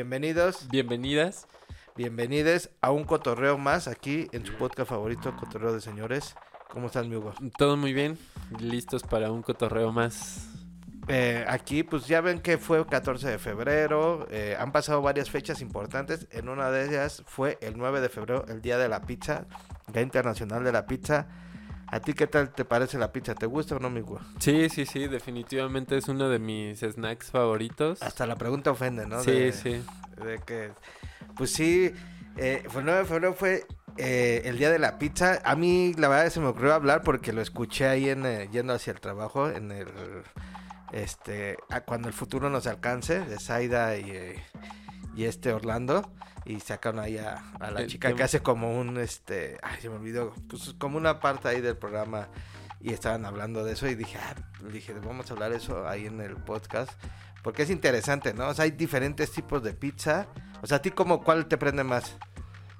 Bienvenidos, Bienvenidas. bienvenides a un cotorreo más aquí en su podcast favorito, Cotorreo de Señores. ¿Cómo estás, mi Hugo? Todo muy bien. Listos para un cotorreo más. Eh, aquí, pues ya ven que fue 14 de febrero. eh, han pasado varias fechas importantes. En una de ellas fue el 9 de febrero, el Día de la Pizza, Día Internacional de la Pizza. ¿A ti qué tal te parece la pizza? ¿Te gusta o no, mi Hugo? Sí, sí, sí. Definitivamente es uno de mis snacks favoritos. Hasta la pregunta ofende, ¿no? Sí, De- sí. De que, pues sí, eh, fue el 9 de febrero fue eh, el día de la pizza. A mí, la verdad, se me ocurrió hablar porque lo escuché ahí en, eh, yendo hacia el trabajo, en el, este, a cuando el futuro nos alcance, de Zaida y, eh, y este Orlando. Y sacaron ahí a, a la chica que hace como un, este, ay, se me olvidó, pues como una parte ahí del programa. Y estaban hablando de eso y dije, ah, dije, vamos a hablar eso ahí en el podcast. Porque es interesante, ¿no? O sea, hay diferentes tipos de pizza. O sea, ¿a ti como cuál te prende más?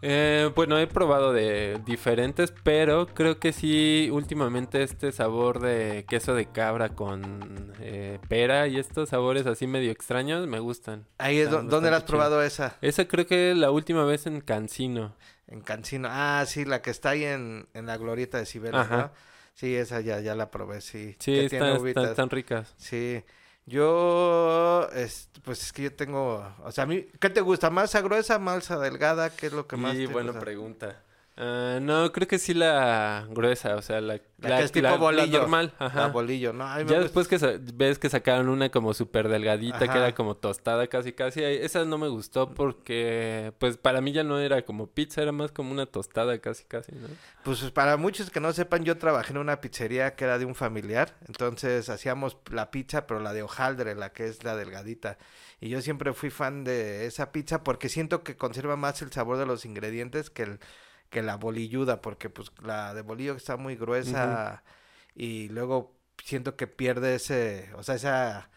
Eh, bueno, he probado de diferentes, pero creo que sí, últimamente este sabor de queso de cabra con eh, pera y estos sabores así medio extraños me gustan. Ahí es Está do- ¿Dónde la has chido. probado esa? Esa creo que la última vez en Cancino. En Cancino. Ah, sí, la que está ahí en, en la glorieta de Cibeles. ¿no? Sí, esa ya, ya la probé, sí. Sí, están, están, están ricas. Sí. Yo, es- pues es que yo tengo, o sea, a mí, ¿qué te gusta? ¿Masa gruesa, masa delgada? ¿Qué es lo que más Sí, te buena gusta? pregunta. Ah, no, creo que sí la gruesa, o sea, la, La que es tipo bolillo. normal. La Ajá. bolillo, ¿no? Ya después que ves que sacaron una como súper delgadita, que era como tostada casi casi, esa no me gustó porque, pues para mí ya no era como pizza, era más como una tostada casi casi, ¿no? Pues para muchos que no sepan, yo trabajé en una pizzería que era de un familiar, entonces hacíamos la pizza, pero la de hojaldre, la que es la delgadita. Y yo siempre fui fan de esa pizza porque siento que conserva más el sabor de los ingredientes que el que la bolilluda, porque pues la de bolillo está muy gruesa y luego siento que pierde ese, o sea, esa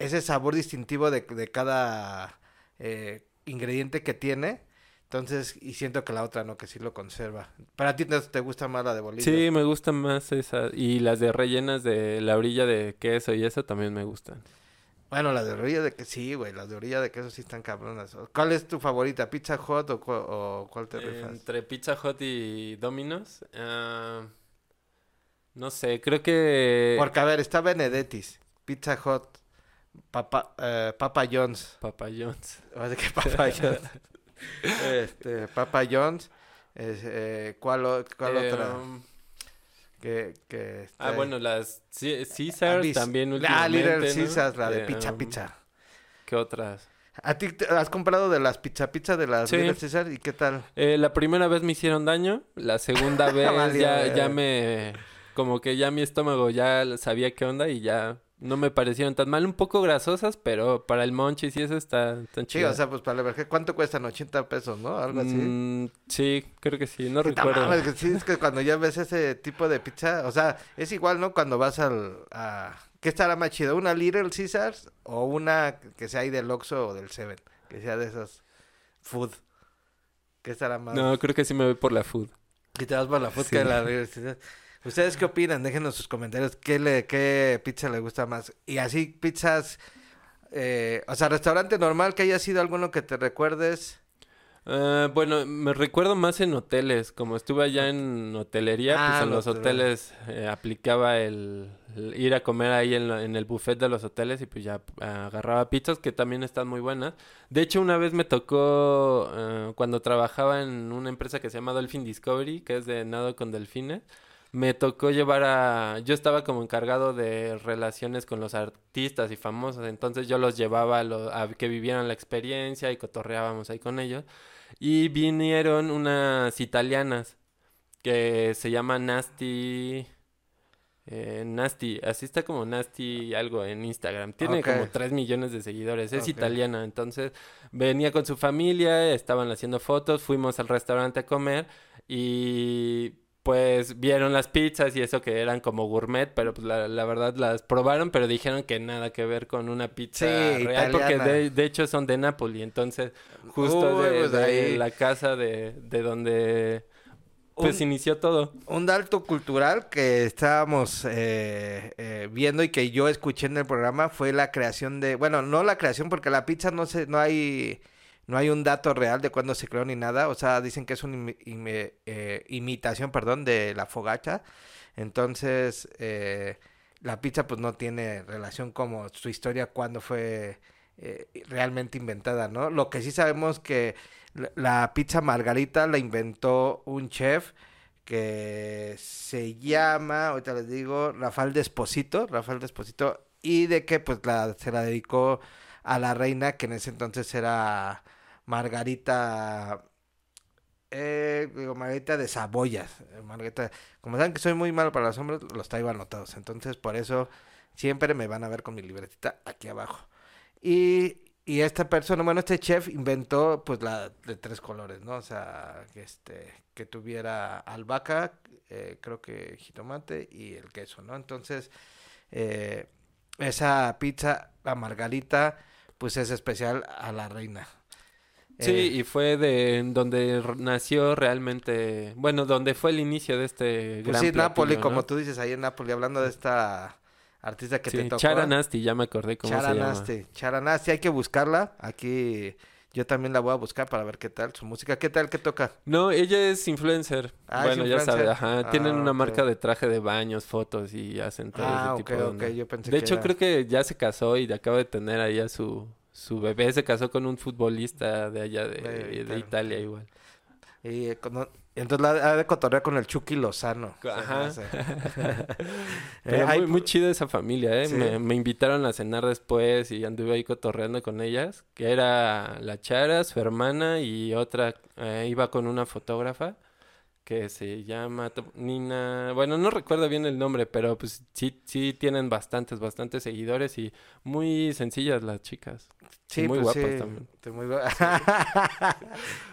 ese sabor distintivo de, de cada eh, ingrediente que tiene. Entonces, y siento que la otra no, que sí lo conserva. Para ti te, gusta más la de bolillo. Sí, me gustan más esas. Y las de rellenas de la orilla de queso y eso también me gustan. Bueno, las de orilla de que sí, güey, las de orilla de queso sí están cabronas. ¿Cuál es tu favorita? ¿Pizza Hot o, cu- o cuál te rifas? Entre Pizza Hut y Domino's, ah, no sé, creo que Porque, a ver, está Benedetti's, Pizza Hot, Papa, eh, Papa John's. Papa John's. O sea, que Papa John's. este, Papa John's. es, eh, ¿Cuál, cuál Eh, otra? um, Que, que Ah, está- bueno, las Caesars también Ah, últimamente, Little ¿no? Caesars, la de Eh, pizza, um, pizza. ¿Qué otras? ¿A ti te- has comprado de las pizza pizza de las Sí. Little Caesars y qué tal? Eh, la primera vez me hicieron daño, la segunda vez ya, ya me... Como que ya mi estómago ya sabía qué onda y ya no me parecieron tan mal. Un poco grasosas, pero para el monchis y eso está tan Sí, chido. o sea, pues para la verdad, ¿cuánto cuestan? 80 pesos, ¿no? Algo así. Mm, sí, creo que sí, no Sí, recuerdo. que sí, es que cuando ya ves ese tipo de pizza, o sea, es igual, ¿no? Cuando vas al, a, ¿qué estará más chido? ¿Una Little Caesars o una que sea ahí del Oxxo o del Seven? Que sea de esos food. ¿Qué estará más? No, creo que sí me voy por la food. Y te vas por la food Sí. que la Little Caesars. ¿Ustedes qué opinan? Déjenos sus comentarios. ¿Qué, le, qué pizza le gusta más? Y así, pizzas, eh, o sea, restaurante normal que haya sido alguno que te recuerdes. Ah, bueno, me recuerdo más en hoteles. Como estuve allá en hotelería, Ah, pues en los hoteles eh, aplicaba el, el ir a comer ahí en, en el buffet de los hoteles y pues ya ah, agarraba pizzas que también están muy buenas. De hecho, una vez me tocó ah, cuando trabajaba en una empresa que se llama Dolphin Discovery, que es de nado con delfines. Me tocó llevar a... Yo estaba como encargado de relaciones con los artistas y famosos, entonces yo los llevaba a, lo- a que vivieran la experiencia y cotorreábamos ahí con ellos. Y vinieron unas italianas que se llama Nasty... eh, Nasty, así está como Nasty algo en Instagram. Tiene como 3 millones de seguidores. Es italiana, entonces venía con su familia, estaban haciendo fotos, fuimos al restaurante a comer y pues vieron las pizzas y eso que eran como gourmet, pero pues la, la verdad las probaron, pero dijeron que nada que ver con una pizza Sí, real, porque de, de hecho son de Nápoli, entonces justo Uy, de, pues de ahí. la casa de, de donde pues inició todo. Un dato cultural que estábamos eh, eh, viendo y que yo escuché en el programa fue la creación de, bueno, no la creación porque la pizza no se, no hay, no hay un dato real de cuándo se creó ni nada, o sea, dicen que es una eh, imitación, perdón, de la fogacha, entonces la pizza pues no tiene relación como su historia cuando fue realmente inventada, ¿no? Lo que sí sabemos que la pizza margarita la inventó un chef que se llama, ahorita les digo, Rafael Desposito, Rafael Desposito, y de que pues la, se la dedicó a la reina que en ese entonces era Margarita, eh, Margarita de Saboyas, Margarita, como saben que soy muy malo para los hombres, los traigo anotados, entonces por eso siempre me van a ver con mi libretita aquí abajo. Y y esta persona, bueno, este chef inventó pues la de tres colores, ¿no? O sea, que este, que tuviera albahaca, eh, creo que jitomate y el queso, ¿no? Entonces, eh, esa pizza, la margarita, pues es especial a la reina. Sí, eh, y fue de donde nació realmente, bueno, donde fue el inicio de este pues sí, Nápoles, como tú dices ahí en Nápoles, hablando de esta artista que te tocó. Charanasti, ya me acordé cómo se llama. Charanasti, hay que buscarla. Aquí yo también la voy a buscar para ver qué tal su música. ¿Qué tal? ¿Qué toca? No, ella es influencer. Ah, bueno, ya sabes, ajá. Tienen una ah, marca de traje de baños, fotos y hacen todo ah, ese tipo de Yo pensé De hecho, creo que ya se casó y acaba de tener ahí a su, su bebé. Se casó con un futbolista de allá de, de, Italia igual. Y eh, entonces la ha de cotorrear con el Chucky Lozano. Ajá. Pero muy, muy chida esa familia, ¿eh? Me, me, invitaron a cenar después y anduve ahí cotorreando con ellas. Que era la Chara, su hermana y otra eh, iba con una fotógrafa que se llama Nina. Bueno, no recuerdo bien el nombre, pero pues sí, sí tienen bastantes, bastantes seguidores y muy sencillas las chicas. Sí, muy pues guapas también. Muy guapas.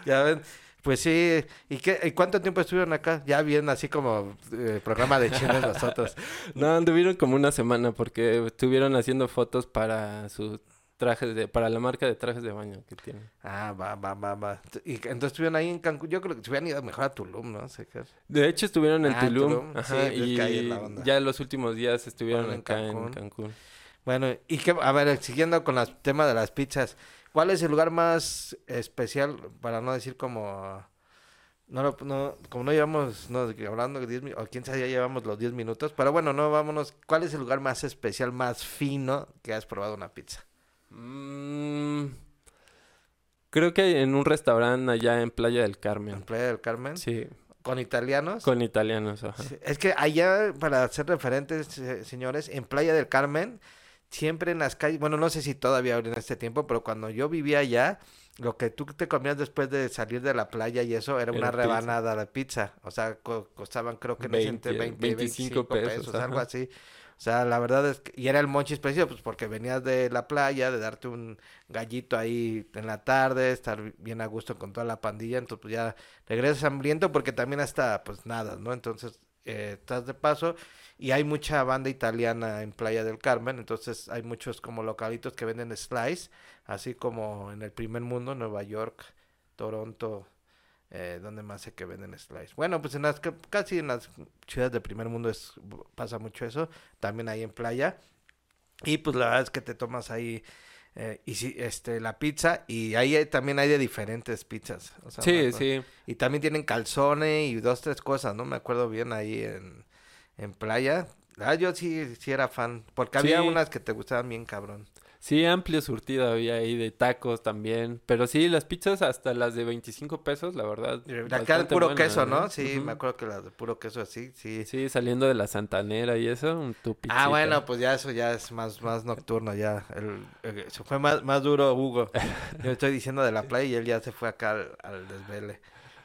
ya ven. Pues sí, ¿y qué, y cuánto tiempo estuvieron acá? Ya bien, así como eh, programa de chinos nosotros. no, anduvieron como una semana porque estuvieron haciendo fotos para sus trajes de, para la marca de trajes de baño que tienen. Ah, va, va, va, va. Y entonces estuvieron ahí en Cancún. Yo creo que se hubieran ido mejor a Tulum, ¿no? De hecho estuvieron en ah, Tulum. Ajá, y ya los últimos días estuvieron acá en Cancún. Bueno, y que, a ver, siguiendo con el tema de las pizzas. ¿Cuál es el lugar más especial, para no decir como... No, no, como no llevamos, no, hablando de 10 o quién sabe, ya llevamos los 10 minutos, pero bueno, no, vámonos. ¿Cuál es el lugar más especial, más fino que has probado una pizza? Mm, creo que en un restaurante allá en Playa del Carmen. ¿En Playa del Carmen? Sí. ¿Con italianos? Con italianos, ajá. Es que allá, para ser referentes, señores, en Playa del Carmen siempre en las calles, bueno, no sé si todavía en este tiempo, pero cuando yo vivía allá, lo que tú te comías después de salir de la playa y eso era, una rebanada de pizza. O sea, costaban creo que 20, 20 25, pesos, algo así. O sea, la verdad es que, y era el monchis preciso, pues porque venías de la playa, de darte un gallito ahí en la tarde, estar bien a gusto con toda la pandilla, entonces pues ya regresas hambriento porque también hasta, pues nada, ¿no? Entonces, eh, estás de paso y hay mucha banda italiana en Playa del Carmen, entonces hay muchos como localitos que venden slice, así como en el primer mundo, Nueva York, Toronto, eh, donde más sé que venden slice. Bueno, pues en las casi en las ciudades del primer mundo es, pasa mucho eso, también hay en playa. Y pues la verdad es que te tomas ahí eh, y si, este, la pizza y ahí también hay de diferentes pizzas. sí, sí. Y también tienen calzones y dos, tres cosas, ¿no? Me acuerdo bien ahí en, en playa. Ah, yo sí, sí era fan, porque había unas que te gustaban bien cabrón. Sí, amplio surtido había ahí de tacos también. Pero sí, las pizzas hasta las de 25 pesos, la verdad. De acá de puro queso, ¿no? Sí, me acuerdo que las de puro queso así, sí. Sí, saliendo de la Santanera y eso, un Ah, bueno, pues ya eso ya es más, más nocturno, ya. El, se fue más, más duro Hugo. Yo estoy diciendo de la playa y él ya se fue acá al, al desvele.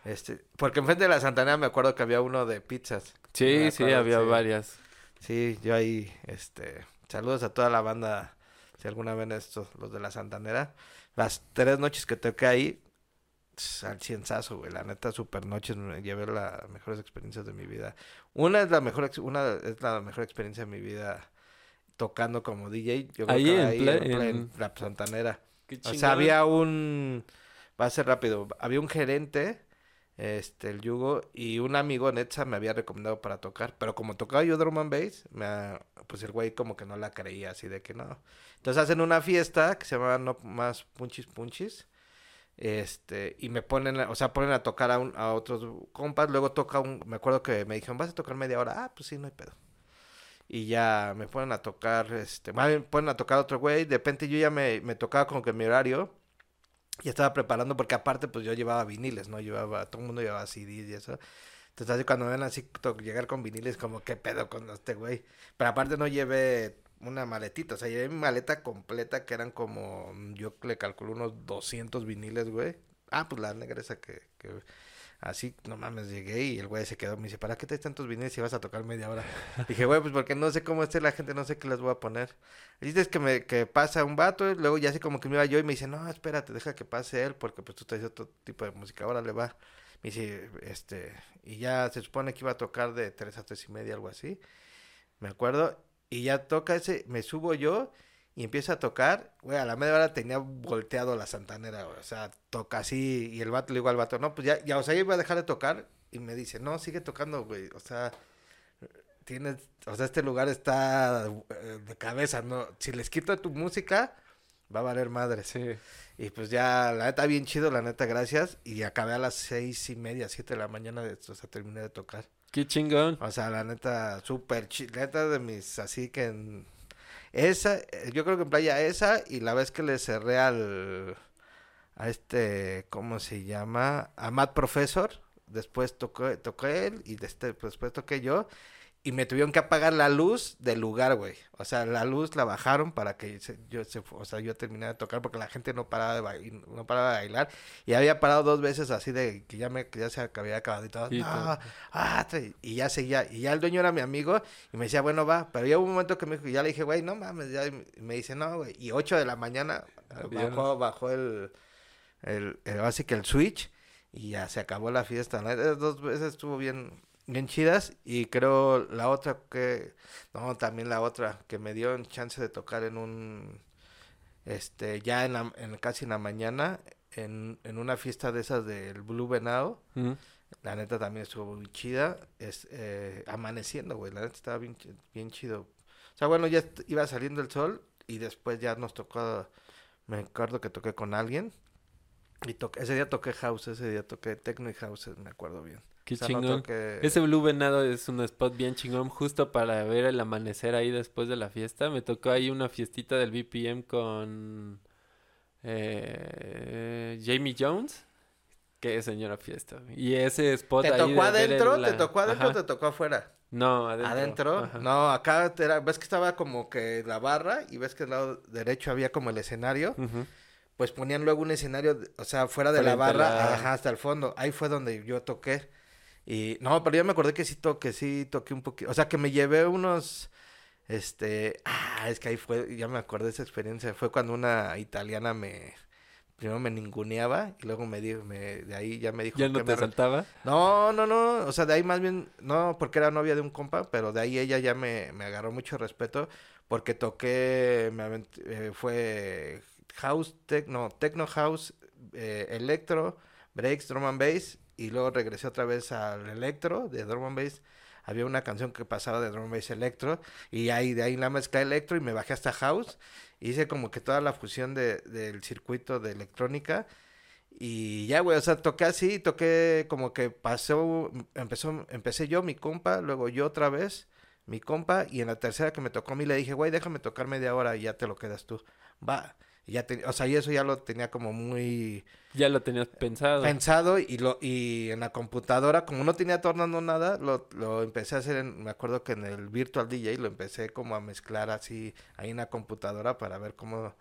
Este, porque enfrente de la Santanera me acuerdo que había uno de pizzas. Sí, sí, había varias. Sí, yo ahí, este, saludos a toda la banda, si alguna vez estos, los de la Santanera. Las tres noches que toqué ahí, al cienzazo, güey, la neta, super noches, me llevé las mejores experiencias de mi vida. Una es la mejor, una es la mejor experiencia de mi vida tocando como DJ. Yo ahí, en, ahí en, la Santanera. o sea, había un, va a ser rápido, había un gerente este, el yugo, y un amigo Netza me había recomendado para tocar, pero como tocaba yo drum and bass, me, pues el güey como que no la creía, así de que no. Entonces hacen una fiesta que se llama No Más Punchis Punchis, este, y me ponen, o sea, ponen a tocar a, un, a otros compas, luego toca un, me acuerdo que me dijeron, vas a tocar media hora, ah, pues sí, no hay pedo. Y ya me ponen a tocar, este, me ponen a tocar otro güey, de repente yo ya me, me tocaba como que mi horario, y estaba preparando porque aparte pues yo llevaba viniles, ¿no? Llevaba, todo el mundo llevaba CDs y eso. Entonces así cuando ven así llegar con viniles como qué pedo con este güey. Pero aparte no llevé una maletita, o sea, llevé mi maleta completa que eran como, yo le calculo unos 200 viniles, güey. Ah, pues la negra esa que, que Así, no mames, llegué y el güey se quedó. Me dice, ¿para qué te tantos viniles si vas a tocar media hora? Dije, güey, pues porque no sé cómo esté la gente, no sé qué les voy a poner. Y dices que me que pasa un vato, luego ya así como que me iba yo y me dice, no, espérate, deja que pase él, porque pues tú traes otro tipo de música, ahora le va. Me dice, este, y ya se supone que iba a tocar de tres a tres y media, algo así. Me acuerdo, y ya toca ese, me subo yo y empieza a tocar, güey, a la media hora tenía volteado la santanera, o sea, toca así, y el vato le digo al vato, no, pues ya, ya, o sea, iba a dejar de tocar, y me dice, no, sigue tocando, güey, o sea, tienes, o sea, este lugar está eh, de cabeza, ¿no? Si les quito tu música, va a valer madre. Sí. Y pues ya, la neta, bien chido, la neta, gracias, y acabé a las seis y media, siete de la mañana, de, o sea, terminé de tocar. Qué chingón. O sea, la neta, súper chido, la neta de mis, así que... En, esa, yo creo que en playa esa y la vez que le cerré al, a este, ¿cómo se llama? A Matt Professor. Después tocó, tocó él y después toqué yo y me tuvieron que apagar la luz del lugar, güey. O sea, la luz la bajaron para que yo se, o sea, yo terminara de tocar porque la gente no paraba de bailar, no paraba de bailar y había parado dos veces así de que ya me que ya se había acabado y todo. ah, y ya seguía y ya el dueño era mi amigo y me decía, "Bueno, va", pero ya hubo un momento que me dijo, ya le dije, "Güey, no mames", ya me dice, "No, güey." Y 8 de la mañana bajó bajó el el, el, así que el switch y ya se acabó la fiesta. Dos veces estuvo bien bien chidas y creo la otra que no también la otra que me dio chance de tocar en un este ya en, la, en casi en la mañana en, en una fiesta de esas del Blue Venado la neta también estuvo muy chida es eh, amaneciendo güey la neta estaba bien bien chido. O sea bueno ya iba saliendo el sol y después ya nos tocó me acuerdo que toqué con alguien y toqué, ese día toqué house ese día toqué techno y house me acuerdo bien Qué chingón. Ese Blue Venado es un spot bien chingón justo para ver el amanecer ahí después de la fiesta. Me tocó ahí una fiestita del BPM con eh, Jamie Jones. Qué señora fiesta. Y ese spot ¿Te tocó adentro? ¿Te tocó adentro o te tocó afuera? No, adentro. ¿Adentro? No, acá era, ves que estaba como que la barra y ves que al lado derecho había como el escenario. Pues ponían luego un escenario, o sea, fuera de la barra, ajá, hasta el fondo. Ahí fue donde yo toqué. Y no, pero yo me acordé que sí toqué, sí toqué un poquito. O sea, que me llevé unos. Este. Ah, es que ahí fue. Ya me acordé de esa experiencia. Fue cuando una italiana me. Primero me ninguneaba y luego me dijo. Me, de ahí ya me dijo. ¿Ya no te saltaba? No, no, no. O sea, de ahí más bien. No, porque era novia de un compa, pero de ahí ella ya me, me agarró mucho respeto. Porque toqué. Me eh, fue. House, techno, techno house, eh, electro, breaks, drum and bass y luego regresé otra vez al electro de drum and bass. Había una canción que pasaba de drum and bass electro y ahí de ahí la mezcla electro y me bajé hasta house. Hice como que toda la fusión de, del circuito de electrónica. Y ya, güey, o sea, toqué así, toqué como que pasó, empezó, empecé yo, mi compa, luego yo otra vez, mi compa, y en la tercera que me tocó a mí le dije, güey, déjame tocar media hora y ya te lo quedas tú. Va. Y ya o sea, y eso ya lo tenía como muy... Ya lo tenías pensado. Pensado y lo y en la computadora, como no tenía tornando nada, lo, lo empecé a hacer, en, me acuerdo que en el Virtual DJ lo empecé como a mezclar así ahí en la computadora para ver cómo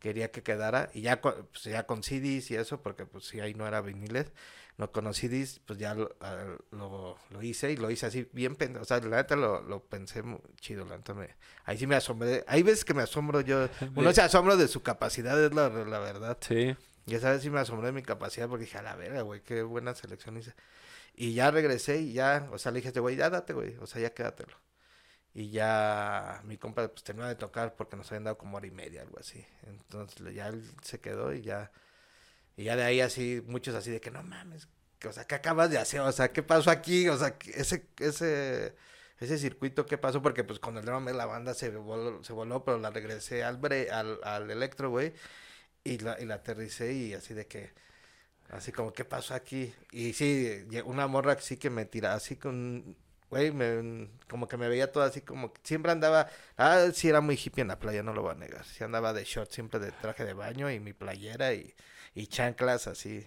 quería que quedara. Y ya, pues, ya con CDs y eso, porque pues sí, ahí no era viniles lo conocí, pues ya ah, lo, lo, hice y lo hice así bien, o sea, la neta lo, lo pensé muy chido, la neta me, ahí sí me asombré, hay veces que me asombro yo, uno se asombra de su capacidad, es la, la verdad. Sí. Y esa vez sí me asombré de mi capacidad porque dije, a la verga, güey, qué buena selección hice. Y ya regresé y ya, o sea, le dije, este güey, ya date, güey, o sea, ya quédatelo. Y ya mi compa pues terminó de tocar porque nos habían dado como hora y media, algo así. Entonces ya él se quedó y ya y ya de ahí así, muchos así de que no mames, o sea, ¿qué acabas de hacer? O sea, ¿qué pasó aquí? O sea, ese, ese, ese circuito, ¿qué pasó? Porque pues con el drama la banda se voló, se voló, pero la regresé al, bre, al, al electro, güey, y la, y la aterricé y así de que, así como, ¿qué pasó aquí? Y sí, una morra sí que me tira, así con, güey, me, como que me veía todo así como, siempre andaba, ah, sí era muy hippie en la playa, no lo voy a negar, sí andaba de short, siempre de traje de baño y mi playera y, y chanclas así.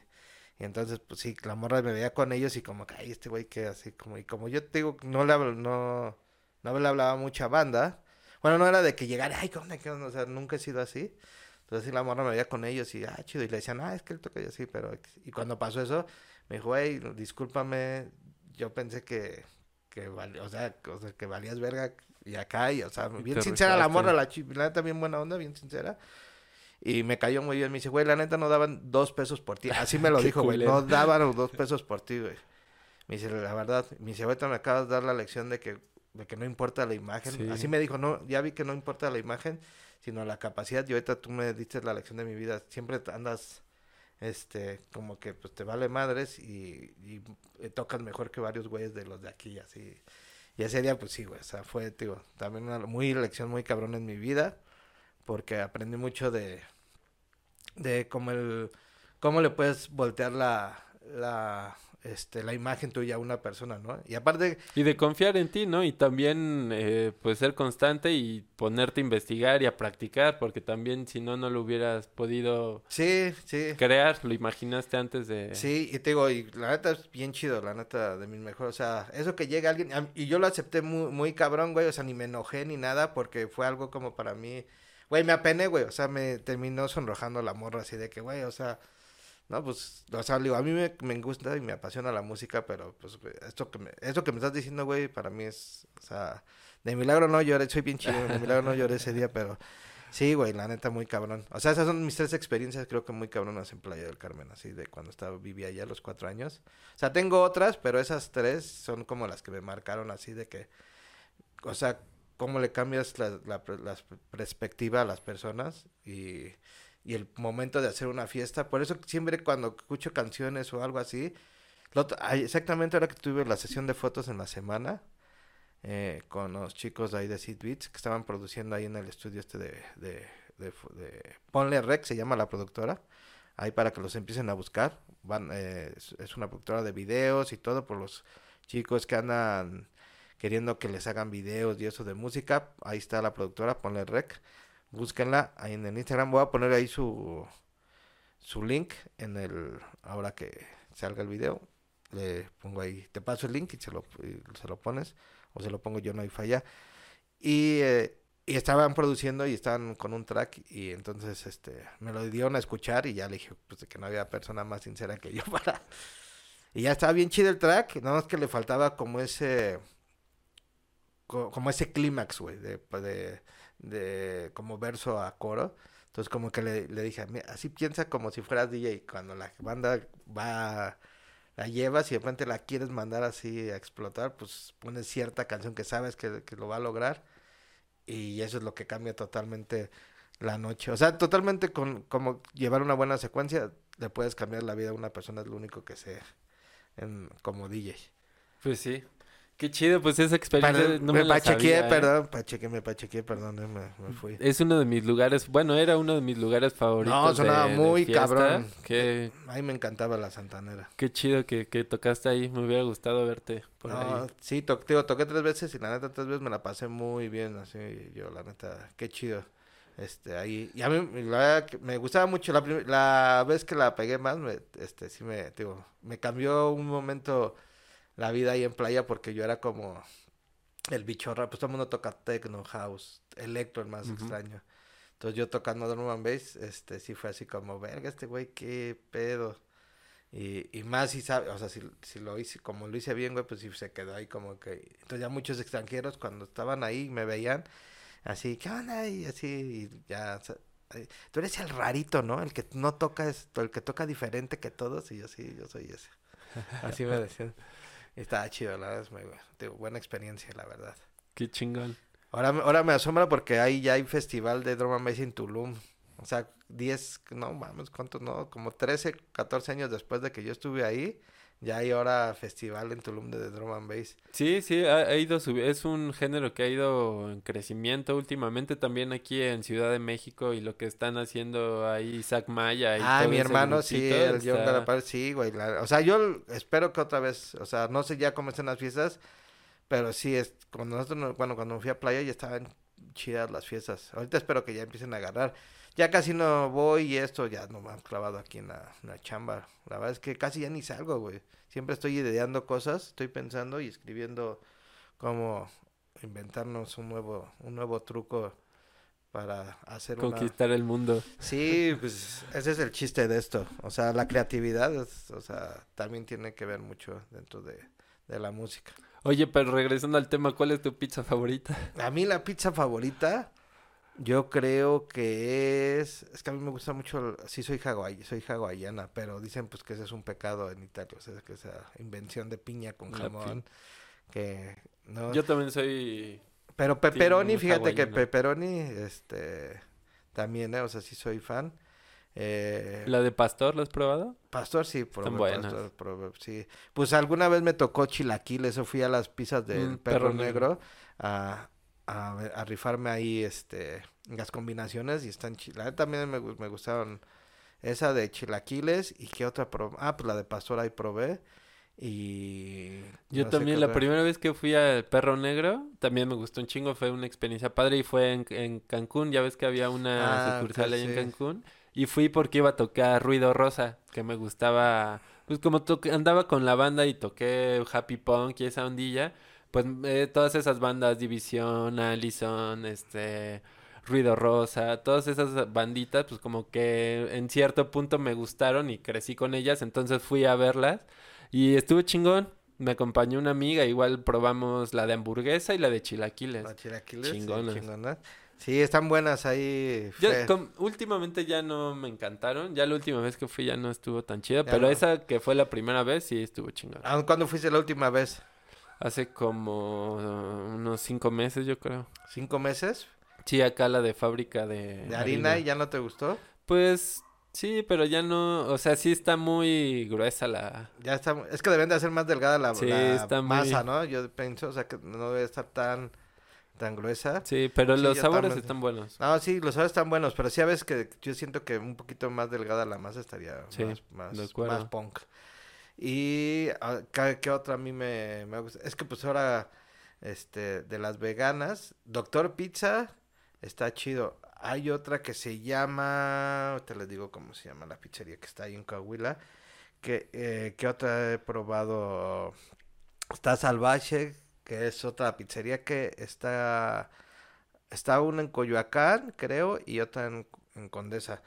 Y entonces, pues sí, la morra me veía con ellos y como que, ay, este güey que así, como, y como yo te digo, no le, hablo, no, no le hablaba mucha banda. Bueno, no era de que llegara, ay, ¿qué onda, qué onda? O sea, nunca he sido así. Entonces sí, la morra me veía con ellos y, ah, chido. Y le decían, ah, es que él toca y así, pero... Y cuando pasó eso, me dijo, hey, discúlpame, yo pensé que, que valía, o sea, o sea, que valías verga y acá, y, o sea, bien sincera la morra, la, la neta bien buena onda, bien sincera. Y me cayó muy bien. Me dice, güey, la neta no daban dos pesos por ti. Así me lo dijo, güey. No daban los dos pesos por ti, güey. Me dice, la verdad. Me dice, ahorita me acabas de dar la lección de que, de que no importa la imagen. Así me dijo, no, ya vi que no importa la imagen, sino la capacidad. Y ahorita tú me diste la lección de mi vida. Siempre andas, este, como que pues te vale madres y, y, tocas mejor que varios güeyes de los de aquí, así. Y ese día, pues sí, güey. O sea, fue, digo, también una muy lección muy cabrón en mi vida porque aprendí mucho de, de cómo, el, cómo le puedes voltear la, la, este, la imagen tuya a una persona, ¿no? Y aparte... Y de confiar en ti, ¿no? Y también, eh, pues, ser constante y ponerte a investigar y a practicar, porque también, si no, no lo hubieras podido... Sí, sí. Crear, lo imaginaste antes de... Sí, y te digo, y la neta es bien chido, la neta, de mis mejores, o sea, eso que llega alguien, y yo lo acepté muy, muy cabrón, güey, o sea, ni me enojé ni nada, porque fue algo como para mí Güey, me apené, güey. O sea, me terminó sonrojando la morra así de que, güey, o sea, no, pues, o sea, digo, a mí me, me gusta y me apasiona la música, pero pues, esto que me, esto que me estás diciendo, güey, para mí es, o sea, de milagro no lloré, soy bien chido, de milagro no lloré ese día, pero sí, güey, la neta, muy cabrón. O sea, esas son mis tres experiencias, creo que muy cabronas en Playa del Carmen, así de cuando estaba, vivía allá los cuatro años. O sea, tengo otras, pero esas tres son como las que me marcaron así de que, o sea, cómo le cambias la, la, perspectiva a las personas y, y, el momento de hacer una fiesta. Por eso siempre cuando escucho canciones o algo así, exactamente ahora que tuve la sesión de fotos en la semana eh, con los chicos de ahí de Seed Beats que estaban produciendo ahí en el estudio este de, de, de, Ponle Rec, se llama la productora. Ahí para que los empiecen a buscar. Van, eh, es una productora de videos y todo por los chicos que andan queriendo que les hagan videos y eso de música, ahí está la productora, ponle rec, búsquenla ahí en el Instagram, voy a poner ahí su su link en el ahora que salga el video, le pongo ahí, te paso el link y se lo, se lo pones o se lo pongo yo no hay falla. Y eh, y estaban produciendo y estaban con un track y entonces este me lo dieron a escuchar y ya le dije pues que no había persona más sincera que yo para y ya estaba bien chido el track nada más que le faltaba como ese como ese clímax, güey, de, de, de, como verso a coro. Entonces como que le, le dije, así piensa como si fueras DJ, cuando la banda va, la llevas y de repente la quieres mandar así a explotar, pues pones cierta canción que sabes que, que lo va a lograr y eso es lo que cambia totalmente la noche. O sea, totalmente con como llevar una buena secuencia, le puedes cambiar la vida a una persona, es lo único que sé en, como DJ. Pues sí, Qué chido, pues esa experiencia no me, me pachequé, ¿eh? perdón, pachequé, me pachequé, perdón, me, me, fui. Es uno de mis lugares, bueno, era uno de mis lugares favoritos No, sonaba muy cabrón. Que... Ahí me encantaba la Santanera. Qué chido que, que tocaste ahí, me hubiera gustado verte por no, ahí. Sí, to tío, toqué tres veces y la neta tres veces me la pasé muy bien, así, yo la neta, qué chido. Este, ahí, y a mí la me gustaba mucho, la, la vez que la pegué más, me, este, sí me, digo, me cambió un momento la vida ahí en playa porque yo era como el bicho raro, pues todo el mundo toca techno, house, electro, el más extraño. Entonces yo tocando drum and bass, este, sí fue así como, verga, este güey, qué pedo. Y, y más si sabe, o sea, si, si lo hice, como lo hice bien, güey, pues sí se quedó ahí como que... Entonces ya muchos extranjeros cuando estaban ahí me veían así, ¿qué onda? Y así, y ya, tú eres el rarito, ¿no? El que no toca esto, el que toca diferente que todos, y yo sí, yo soy ese. Así me decían. Estaba chido, la verdad, es muy buena experiencia, la verdad. Qué chingón. Ahora, ahora me asombra porque ahí ya hay festival de Drum and en Tulum. O sea, 10, no mames, ¿cuántos? No, como 13, 14 años después de que yo estuve ahí, Ya hay ahora festival en Tulum de drum and bass. Sí, sí, ha, ha ido es un género que ha ido en crecimiento últimamente también aquí en Ciudad de México y lo que están haciendo ahí Isaac Maya y Ah, todo mi hermano, sí, el John Garapal, sí, güey. la- o sea, yo espero que otra vez, o sea, no sé ya cómo están las fiestas, pero sí, es, cuando nosotros, no- bueno, cuando fui a playa ya estaban chidas las fiestas. Ahorita espero que ya empiecen a agarrar. Ya casi no voy y esto ya no me han clavado aquí en la, en la chamba. La verdad es que casi ya ni salgo, güey. Siempre estoy ideando cosas, estoy pensando y escribiendo cómo inventarnos un nuevo, un nuevo truco para hacer una... conquistar el mundo. Sí, pues ese es el chiste de esto. O sea, la creatividad, es- o sea, también tiene que ver mucho dentro de, de la música. Oye, pero regresando al tema, ¿cuál es tu pizza favorita? A mí la pizza favorita, yo creo que es, es que a mí me gusta mucho, sí soy hawai, soy hawaiana, pero dicen pues que ese es un pecado en Italia, o sea, que esa invención de piña con jamón, que no, Yo también soy... pero pepperoni, fíjate que pepperoni, este, también, eh, o sea, sí soy fan. Eh, ¿La de pastor la has probado? Pastor sí, probé buenas. pastor, probé, sí. Pues alguna vez me tocó chilaquiles, eso fui a las pizzas del Mm, perro, Perro negro, Negro. a, a, rifarme ahí este las combinaciones y están chilas. También me, me gustaron esa de chilaquiles y qué otra probé. Ah, pues la de pastor ahí probé y Yo no también, la primera vez que fui al Perro Negro, también me gustó un chingo, fue una experiencia padre y fue en, en Cancún, ya ves que había una Ah, sucursal ahí en. Cancún, y fui porque iba a tocar Ruido Rosa, que me gustaba, pues como andaba con la banda y toqué Happy Punk y esa ondilla, pues eh, todas esas bandas, División, Allison, este... Ruido Rosa, todas esas banditas, pues como que en cierto punto me gustaron y crecí con ellas, entonces fui a verlas y estuvo chingón. Me acompañó una amiga, igual probamos la de hamburguesa y la de chilaquiles. Las chilaquiles, sí, Chingonas. chingonas. Sí, están buenas ahí. Yo, últimamente ya no me encantaron, ya la última vez que fui ya no estuvo tan chida, Ya pero no. esa que fue la primera vez sí estuvo chingón. Ah, ¿Cuándo fuiste la última vez? Hace como uh, unos cinco meses yo creo. ¿Cinco meses? Sí, acá la de fábrica de, ¿De harina y ya no te gustó? Pues sí, pero ya no, o sea, sí está muy gruesa la... Ya está, es que deben de hacer más delgada la, Sí, la está muy- masa, ¿no? Yo pienso, o sea, que no debe estar tan, tan gruesa. Sí, pero Sí, los sabores están buenos. No, sí, los sabores están buenos, pero sí a veces que yo siento que un poquito más delgada la masa estaría Sí, más, más, más punk. Y ah, ¿qué, otra a mí me, me gusta? Es que pues ahora, este, de las veganas, Doctor Pizza está chido. Hay otra que se llama, te les digo cómo se llama la pizzería que está ahí en Coahuila. Que, eh, ¿qué otra he probado? Está Salvaje, que es otra pizzería que está, está una en Coyoacán, creo, y otra en, en Condesa.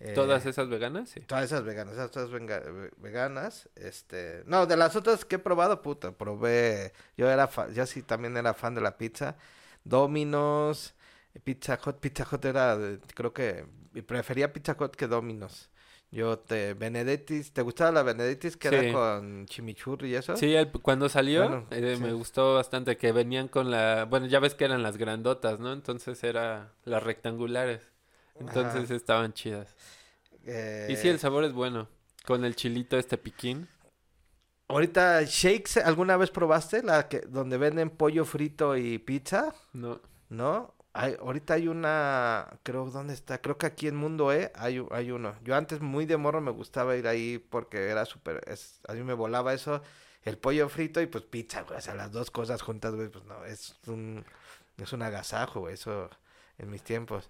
Eh, ¿Todas esas veganas? Sí. Todas esas veganas, esas todas venga- ve- veganas, este, no, de las otras que he probado, puta, probé, yo era fa- yo sí también era fan de la pizza, Domino's, Pizza Hut, Pizza Hut era, creo que, prefería Pizza Hut que Domino's, yo te, Benedetti's, ¿te gustaba la Benedetti's que Sí. era con chimichurri y eso? Sí, el- cuando salió Bueno, eh, sí. me gustó bastante que venían con la, bueno, ya ves que eran las grandotas, ¿no? Entonces era las rectangulares. Entonces Ajá. estaban chidas. Eh, Y sí, el sabor es bueno. Con el chilito este piquín. Ahorita, shakes, ¿alguna vez probaste la que, donde venden pollo frito y pizza? No. ¿No? Hay, ahorita hay una, creo, ¿dónde está? Creo que aquí en Mundo E hay, hay uno. Yo antes muy de morro me gustaba ir ahí porque era súper, a mí me volaba eso, el pollo frito y pues pizza, güey, o sea, las dos cosas juntas, güey, pues no, es un, es un agasajo, güey, eso en mis tiempos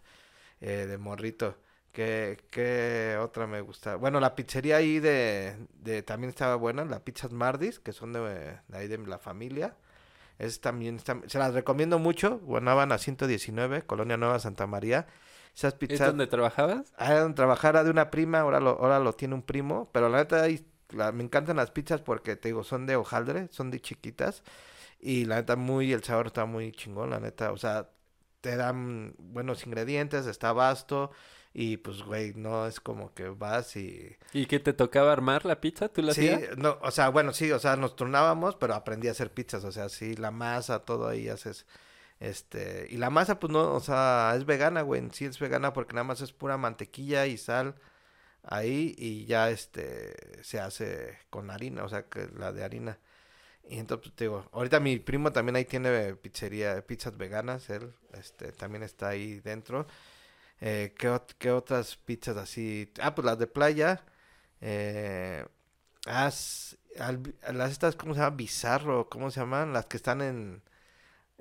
eh, de morrito. ¿Qué, qué otra me gusta? Bueno, la pizzería ahí de, de también estaba buena, las pizzas Mardis, que son de, de ahí de la familia. Es también, está- se las recomiendo mucho. Guanaban a 119, Colonia Nueva Santa María. Esas ¿Es pizzas, donde trabajabas? ah, donde trabajara de una prima, ahora lo, ahora lo tiene un primo. Pero la neta, ahí, la- me encantan las pizzas porque, te digo, son de hojaldre, son de chiquitas. Y la neta, muy, el sabor está muy chingón, la neta. O sea, te dan buenos ingredientes, está vasto. Y pues, güey, no es como que vas y... ¿Y que te tocaba armar la pizza? ¿Tú la Sí, hacías? no, o sea, bueno, sí, o sea, nos turnábamos, pero aprendí a hacer pizzas, o sea, sí, la masa, todo ahí haces, este, y la masa, pues no, o sea, es vegana, güey, sí es vegana porque nada más es pura mantequilla y sal, ahí y ya este se hace con harina, o sea, que la de harina. Y entonces pues, te digo, ahorita mi primo también ahí tiene pizzería, pizzas veganas, él este también está ahí dentro. Eh, ¿qué, qué otras pizzas así? Ah, pues las de playa. Eh, las estas, ¿cómo se llama? Bizarro, ¿cómo se llaman? Las que están en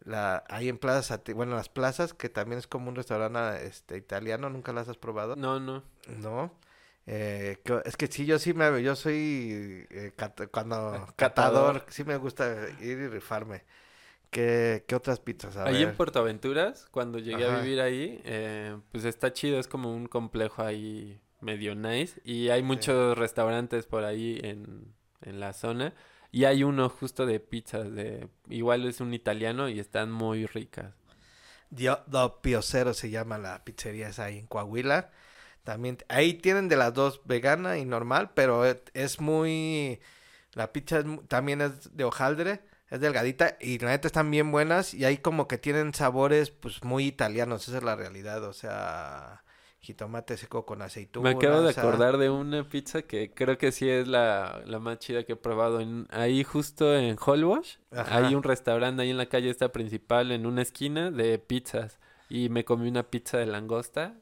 la ahí en plazas, bueno, las plazas, que también es como un restaurante este italiano, ¿nunca las has probado? No, no. No. Eh, es que sí, yo sí me, yo soy eh, cat- cuando Catador. catador, sí me gusta ir y rifarme. ¿Qué, qué otras pizzas? A Ahí en. Puerto Aventuras, cuando llegué a vivir ahí, eh, pues está chido, es como un complejo ahí medio nice. Y hay muchos restaurantes por ahí en, en la zona. Y hay uno justo de pizzas, de igual es un italiano y están muy ricas. Dio- Do Piocero se llama la pizzería esa ahí en Coahuila. También, ahí tienen de las dos, vegana y normal, pero e- es muy, la pizza es también es de hojaldre, es delgadita y la neta están bien buenas y ahí como que tienen sabores pues muy italianos, esa es la realidad, o sea, jitomate seco con aceituna. Me acabo de o sea, acordar de una pizza que creo que sí es la, la más chida que he probado. En, ahí justo en Ajá. hay un restaurante ahí en la calle esta principal, en una esquina, de pizzas. Y me comí una pizza de langosta.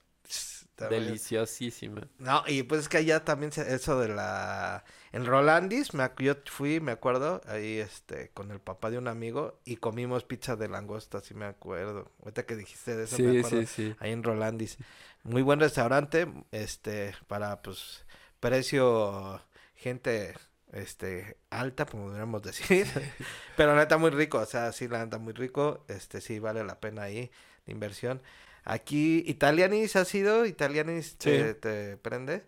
Deliciosísima. No, y pues es que allá también se- eso de la... En Rolandis, me, yo fui, me acuerdo, ahí este, con el papá de un amigo y comimos pizza de langosta, sí me acuerdo. Ahorita que dijiste de eso me Sí, acuerdo. sí, sí. Ahí en Rolandis. Muy buen restaurante, este, para pues precio gente este alta, como podríamos decir. Pero la neta muy rico, o sea, sí la neta muy rico, este sí vale la pena ahí la inversión. Aquí Italianis ha sido, Italianis te, Sí. te prende.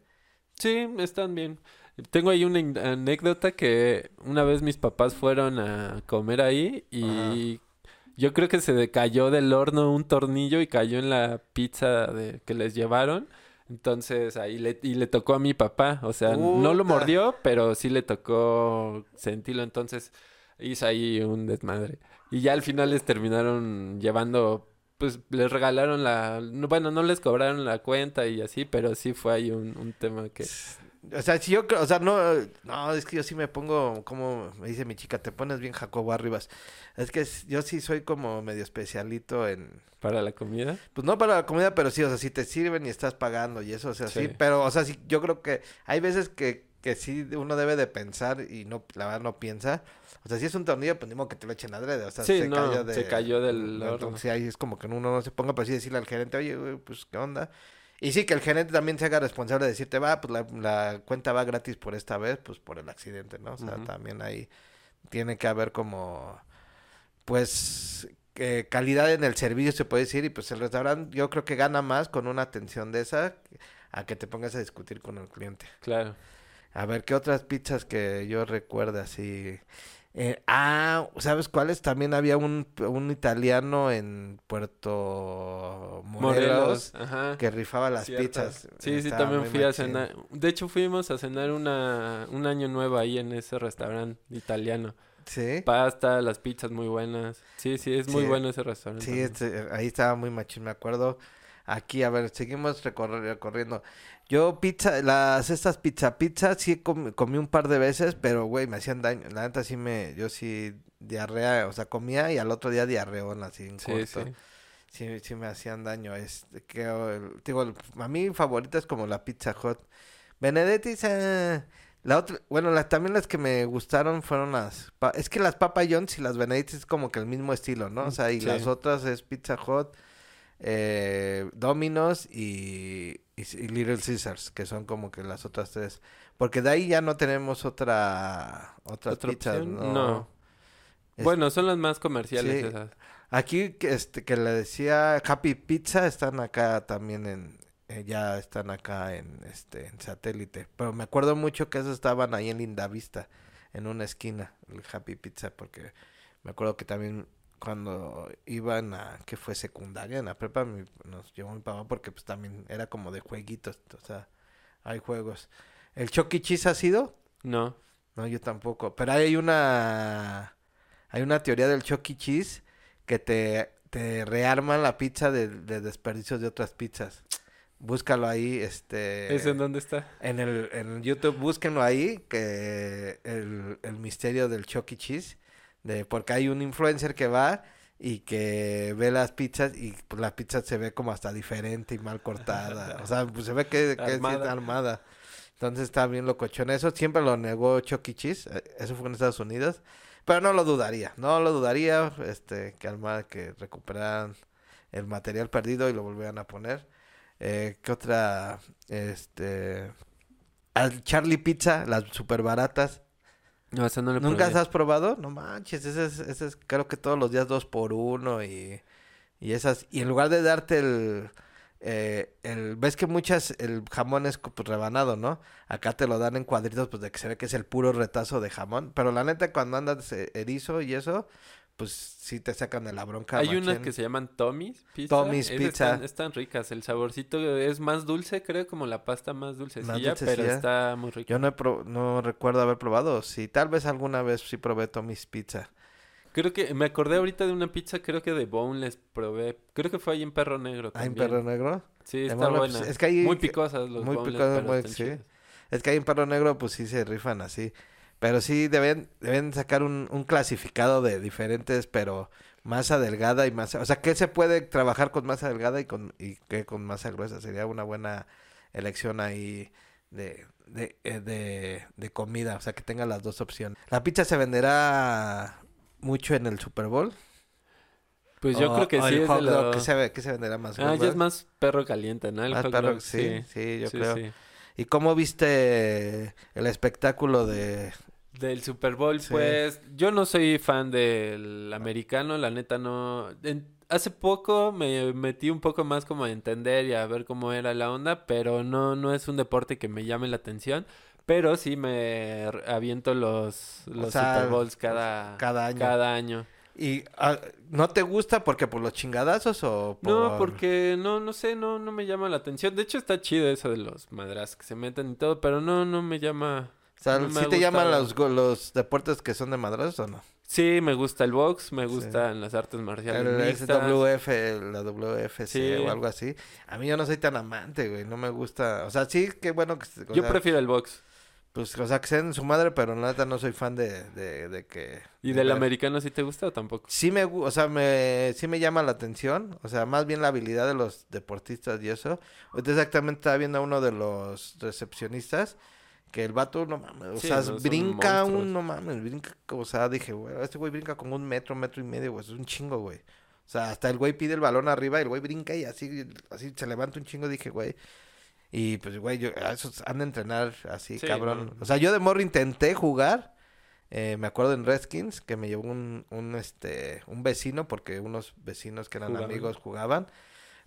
Sí, están bien. Tengo ahí una anécdota que una vez mis papás fueron a comer ahí y yo creo que se cayó del horno un tornillo y cayó en la pizza de, que les llevaron. Entonces ahí le, y le tocó a mi papá. O sea, no lo mordió, pero sí le tocó sentirlo. Entonces hizo ahí un desmadre. Y ya al final les terminaron llevando, pues les regalaron la... no, Bueno, no les cobraron la cuenta y así, pero sí fue ahí un, un tema que... O sea, si yo, creo- o sea, no, no, es que yo sí me pongo, como me dice mi chica, te pones bien Jacobo Arribas. Es que yo sí soy como medio especialito en, Para la comida. pues no para la comida, pero sí, o sea, si te sirven y estás pagando y eso, o sea, sí, Sí. pero, o sea, sí, yo creo que hay veces que, que sí uno debe de pensar y no, la verdad no piensa. O sea, si es un tornillo, pues ni modo que te lo echen adrede, o sea, Sí, se no, cayó de... se cayó del horno. Entonces ahí es como que uno no se ponga, pero sí decirle al gerente, oye, güey, pues, ¿qué onda? Y sí, que el gerente también se haga responsable de decirte, va, pues la, la cuenta va gratis por esta vez, pues por el accidente, ¿no? O sea, también ahí tiene que haber como, pues, eh, calidad en el servicio, se puede decir, y pues el restaurante yo creo que gana más con una atención de esa a que te pongas a discutir con el cliente. Claro. A ver, ¿qué otras pizzas que yo recuerde así? Eh, ah, ¿sabes cuáles? También había un, un italiano en Puerto Morelos, Morelos. Ajá. que rifaba las pizzas. Sí, sí, también fui a cenar. De hecho, fuimos a cenar una, un año nuevo ahí en ese restaurante italiano. Sí, Pasta, las pizzas muy buenas. Sí, sí, es muy Sí. bueno ese restaurante. sí, este, ahí estaba muy machín, me acuerdo. Aquí, a ver, seguimos recorri- recorriendo. Yo pizza, las estas pizza pizza sí comí un par de veces, pero güey, me hacían daño. La neta sí me, yo sí diarrea, o sea, comía y al otro día diarreón así en Sí, corto. sí. Sí, sí me hacían daño. Este, que, el- digo, el- a mí favorita es como la Pizza Hut. Benedetti's, eh, la otra, bueno, las, también las que me gustaron fueron las, es que las Papa John's y las Benedetti's es como que el mismo estilo, ¿no? O sea, y Sí. las otras es Pizza Hut, eh, Domino's y, y, y Little Caesars, que son como que las otras tres. Porque de ahí ya no tenemos otra, otras ¿Otra pizzas, opción? ¿no? No. Es- Bueno, son las más comerciales Sí. esas. Aquí que este que le decía Happy Pizza están acá también en eh, ya están acá en este en satélite, pero me acuerdo mucho que esos estaban ahí en Lindavista, en una esquina, el Happy Pizza porque me acuerdo que también cuando iban a que fue secundaria en la prepa mi- nos llevó mi papá porque pues también era como de jueguitos, o sea, hay juegos. ¿El Chucky Cheese ha sido? No. No, yo tampoco. Pero hay una. Hay una teoría del Chucky Cheese que te, te rearma la pizza de, de desperdicios de otras pizzas. Búscalo ahí, este... ¿Es en dónde está? En el en YouTube, búsquenlo ahí, que el, el misterio del Chucky Cheese, de, porque hay un influencer que va y que ve las pizzas y pues la pizza se ve como hasta diferente y mal cortada. o sea, pues se ve que, que Armada. es armada. Entonces está bien locochón. Eso siempre lo negó Chucky Cheese. eh, Eso fue en Estados Unidos. Pero no lo dudaría. No lo dudaría. Este, que Almada que recuperaran el material perdido y lo volvieran a poner. Eh, ¿Qué otra? Este. Al Charlie Pizza, las super baratas. No, esa no le ¿Nunca has probado? No manches, ese es, ese es creo que todos los días dos por uno y, y esas, y en lugar de darte el, eh, el, ves que muchas, el jamón es pues, rebanado, ¿no? Acá te lo dan en cuadritos, pues de que se ve que es el puro retazo de jamón, pero la neta cuando andas eh, erizo y eso, pues sí te sacan de la bronca. Hay unas que se llaman Tommy's Pizza. Tommy's Esas Pizza. Están, están ricas. El saborcito es más dulce, creo, como la pasta más dulcecilla, pero dulcecilla. está muy rica. Yo no, he pro- no recuerdo haber probado, sí, tal vez alguna vez sí probé Tommy's Pizza. Creo que me acordé ahorita de una pizza, creo que de Boneless probé. Creo que fue ahí en Perro Negro Ah, en. Perro Negro. Sí, está Boneless, buena. pues, es que ahí- muy picosas los muy picosas, pero muy- sí. Es que ahí en Perro Negro, pues sí se rifan así. Pero sí deben, deben sacar un, un clasificado de diferentes, pero masa delgada y masa. O sea, ¿qué se puede trabajar con masa delgada y con y qué con masa gruesa? Sería una buena elección ahí de, de, eh, de, de comida. O sea, que tenga las dos opciones. ¿La pizza se venderá mucho en el Super Bowl? Pues yo O- creo que sí el es lo... ¿qué se, qué se venderá más? Ah, ya es más perro caliente, ¿no? El Más perro- dog, sí, sí, yo Sí, creo. sí. ¿Y cómo viste el espectáculo de Del Super Bowl, Sí. pues yo no soy fan del americano, la neta no. en- hace poco me metí un poco más como a entender y a ver cómo era la onda, pero no, no es un deporte que me llame la atención. Pero sí me aviento los, los sea, Super Bowls cada, cada año? cada año. ¿Y ah, no te gusta porque por los chingadazos o por... No, porque no, no sé, no, no me llama la atención. De hecho está chido eso de los madras que se meten y todo, pero no, no me llama. Sea, no ¿sí te llaman los, los deportes que son de madrazos o no? Sí, me gusta el box, me Sí. gustan las artes marciales El mixtas. SWF, la WFC Sí. o algo así. A mí yo no soy tan amante, güey. No me gusta. O sea, sí, qué bueno que... Yo sea, prefiero el box. Pues, o sea, que sean su madre, pero la neta no soy fan de, de, de que... ¿Y de del ver. americano sí te gusta o tampoco? Sí me, o sea, me, sí me llama la atención, o sea, más bien la habilidad de los deportistas y eso. Exactamente estaba viendo a uno de los recepcionistas, que el vato, no mames, o sea, no, brinca un, no mames, brinca, o sea, dije, güey, este güey brinca como un metro, metro y medio, güey, es un chingo, güey. O sea, hasta el güey pide el balón arriba y el güey brinca y así, así se levanta un chingo, dije, güey. Y pues, güey, yo, a esos han de entrenar así, Sí, cabrón. no. O sea, yo de morro intenté jugar. eh, me acuerdo en Redskins que me llevó un, un, este, un vecino, porque unos vecinos que eran Jugaban. amigos jugaban.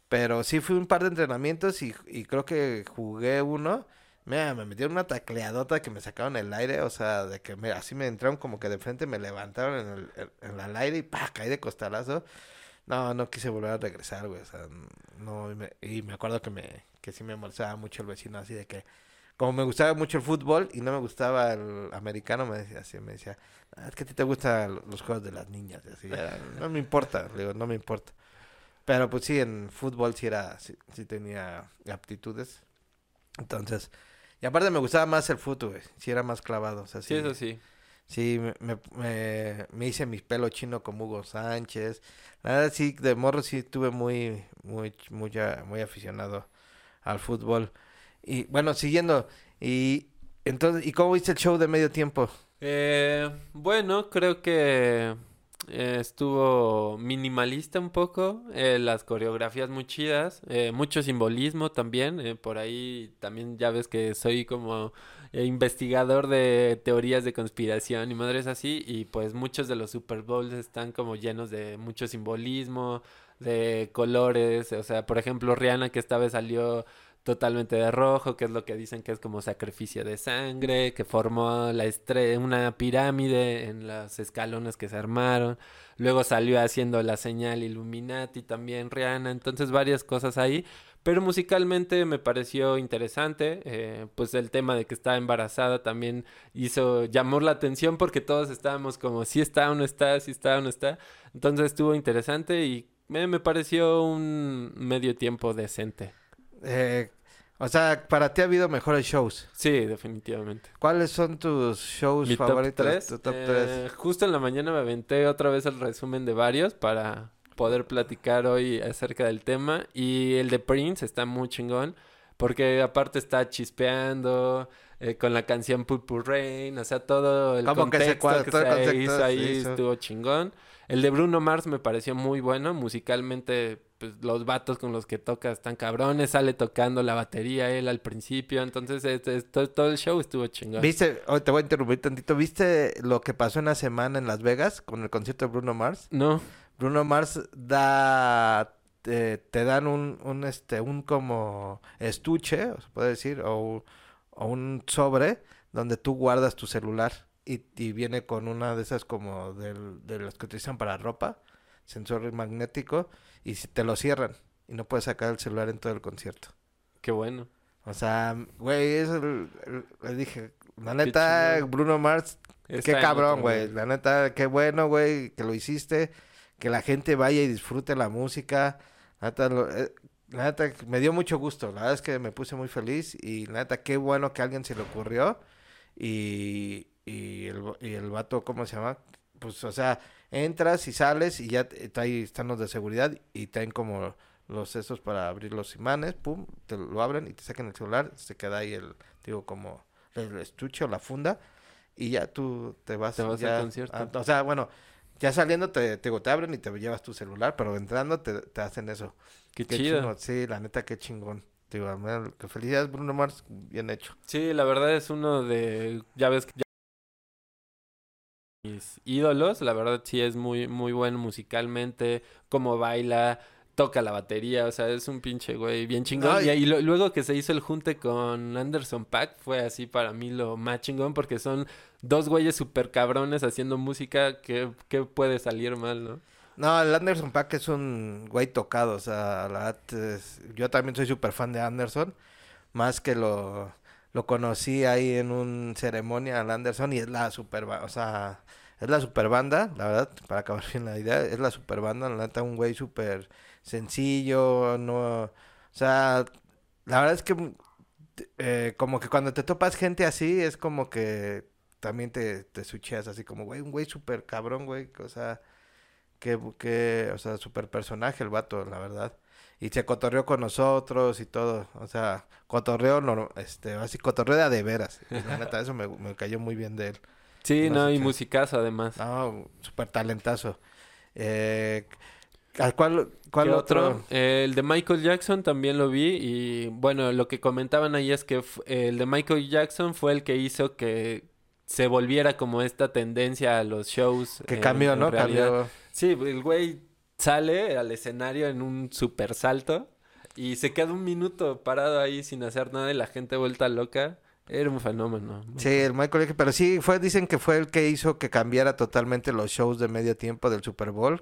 Pero sí fui un par de entrenamientos y, y creo que jugué uno. Mira, me metieron una tacleadota que me sacaron el aire, o sea, de que me, así me entraron como que de frente, me levantaron en el, en, el aire y pa, caí de costalazo. No, no quise volver a regresar, güey, o sea, no, y me, y me acuerdo que me, que sí me molestaba mucho el vecino, así de que, como me gustaba mucho el fútbol y no me gustaba el americano, me decía así, me decía, "Ah, es que a ti te gustan los juegos de las niñas, y así, no me importa, digo, no me importa. Pero pues sí, en fútbol sí era, sí, sí tenía aptitudes. Entonces, y aparte me gustaba más el fútbol, güey. Sí era más clavado, o sea, Sí, eso sí. Sí, me, me, me, me hice mi pelo chino como Hugo Sánchez. La verdad sí, de morro sí estuve muy, muy, muy, muy aficionado al fútbol. Y bueno, siguiendo, y entonces, ¿y cómo viste el show de medio tiempo? Eh, bueno, creo que eh, estuvo minimalista un poco, eh, las coreografías muy chidas, eh, mucho simbolismo también, eh, por ahí también ya ves que soy como investigador de teorías de conspiración y madres así, y pues muchos de los Super Bowls están como llenos de mucho simbolismo, de colores, o sea, por ejemplo, Rihanna que esta vez salió totalmente de rojo, que es lo que dicen que es como sacrificio de sangre, que formó la estre una pirámide en los escalones que se armaron. Luego salió haciendo la señal Illuminati también Rihanna, entonces varias cosas ahí. Pero musicalmente me pareció interesante, eh, pues el tema de que estaba embarazada también hizo, llamó la atención porque todos estábamos como si está o no está, si está o no está. Entonces estuvo interesante y me, me pareció un medio tiempo decente. Eh, o sea, para ti ha habido mejores shows. Sí, definitivamente. ¿Cuáles son tus shows Mi top favoritos? 3. Tu top tres? justo en la mañana me aventé otra vez el resumen de varios para poder platicar hoy acerca del tema. Y el de Prince está muy chingón. Porque aparte está chispeando eh, con la canción Purple Rain. O sea, todo el Como que se contexto que todo el se contexto hizo ahí hizo. estuvo chingón. El de Bruno Mars me pareció muy bueno. Musicalmente, pues los vatos con los que toca están cabrones. Sale tocando la batería él al principio. Entonces, es- es- todo, todo el show estuvo chingón. ¿Viste? Oh, te voy a interrumpir tantito. ¿Viste lo que pasó en la semana en Las Vegas con el concierto de Bruno Mars? No. Bruno Mars da te, te dan un, un este un como estuche, se puede decir, o, o un sobre donde tú guardas tu celular y, y viene con una de esas como del, de las que utilizan para ropa, sensor magnético y si te lo cierran y no puedes sacar el celular en todo el concierto. Qué bueno. O sea, güey, eso le dije, la neta. Bruno Mars Está Qué cabrón, güey. La neta, qué bueno, güey, que lo hiciste. Que la gente vaya y disfrute la música. La neta, lo- eh, la neta, me dio mucho gusto. La verdad es que me puse muy feliz. Y la neta, qué bueno que a alguien se le ocurrió. Y, y, el, y el vato, ¿cómo se llama? Pues, o sea, entras y sales y ya te- ahí están los de seguridad. Y traen como los esos para abrir los imanes. Pum, te lo abren y te sacan el celular. Se queda ahí el, digo, como el estuche o la funda y ya tú te vas, Te vas al concierto. a- o sea, bueno, ya saliendo te, te, te abren y te llevas tu celular, pero entrando te, te hacen eso. Qué, Qué chido. chingón. Sí, la neta, qué chingón. Digo, que felicidades Bruno Mars, bien hecho. Sí, la verdad es uno de, ya ves que ya- mis ídolos, la verdad sí es muy muy bueno musicalmente, cómo baila, toca la batería, o sea, es un pinche güey bien chingón. Y- y y lo- luego que se hizo el junte con Anderson Paak fue así para mí lo más chingón porque son dos güeyes super cabrones haciendo música que, que puede salir mal, ¿no? No, el Anderson Pack es un güey tocado, o sea, la es- yo también soy súper fan de Anderson, más que lo, lo conocí ahí en un ceremonia al Anderson y es la super, o sea, es la super banda, la verdad, para acabar bien la idea, es la super banda, la neta, un güey súper sencillo, no, o sea, la verdad es que eh, como que cuando te topas gente así, es como que también te, te sucheas así como, güey, un güey súper cabrón, güey, o sea... Que, que, o sea, super personaje el vato, la verdad. Y se cotorreó con nosotros y todo. O sea, cotorreo, no, este, así, cotorreo de a de veras. Y la neta, eso me, me cayó muy bien de él. Sí, No y musicazo además. No, súper talentazo. Eh, ¿a ¿Cuál, cuál ¿Qué otro? otro? Eh, el de Michael Jackson también lo vi y bueno, lo que comentaban ahí es que el de Michael Jackson fue el que hizo que se volviera como esta tendencia a los shows. Que cambió, ¿no? Cambió. Sí, el güey sale al escenario en un super salto y se queda un minuto parado ahí sin hacer nada y la gente vuelta loca. Era un fenómeno. Sí, el Michael Jackson, pero sí, fue, dicen que fue el que hizo que cambiara totalmente los shows de medio tiempo del Super Bowl,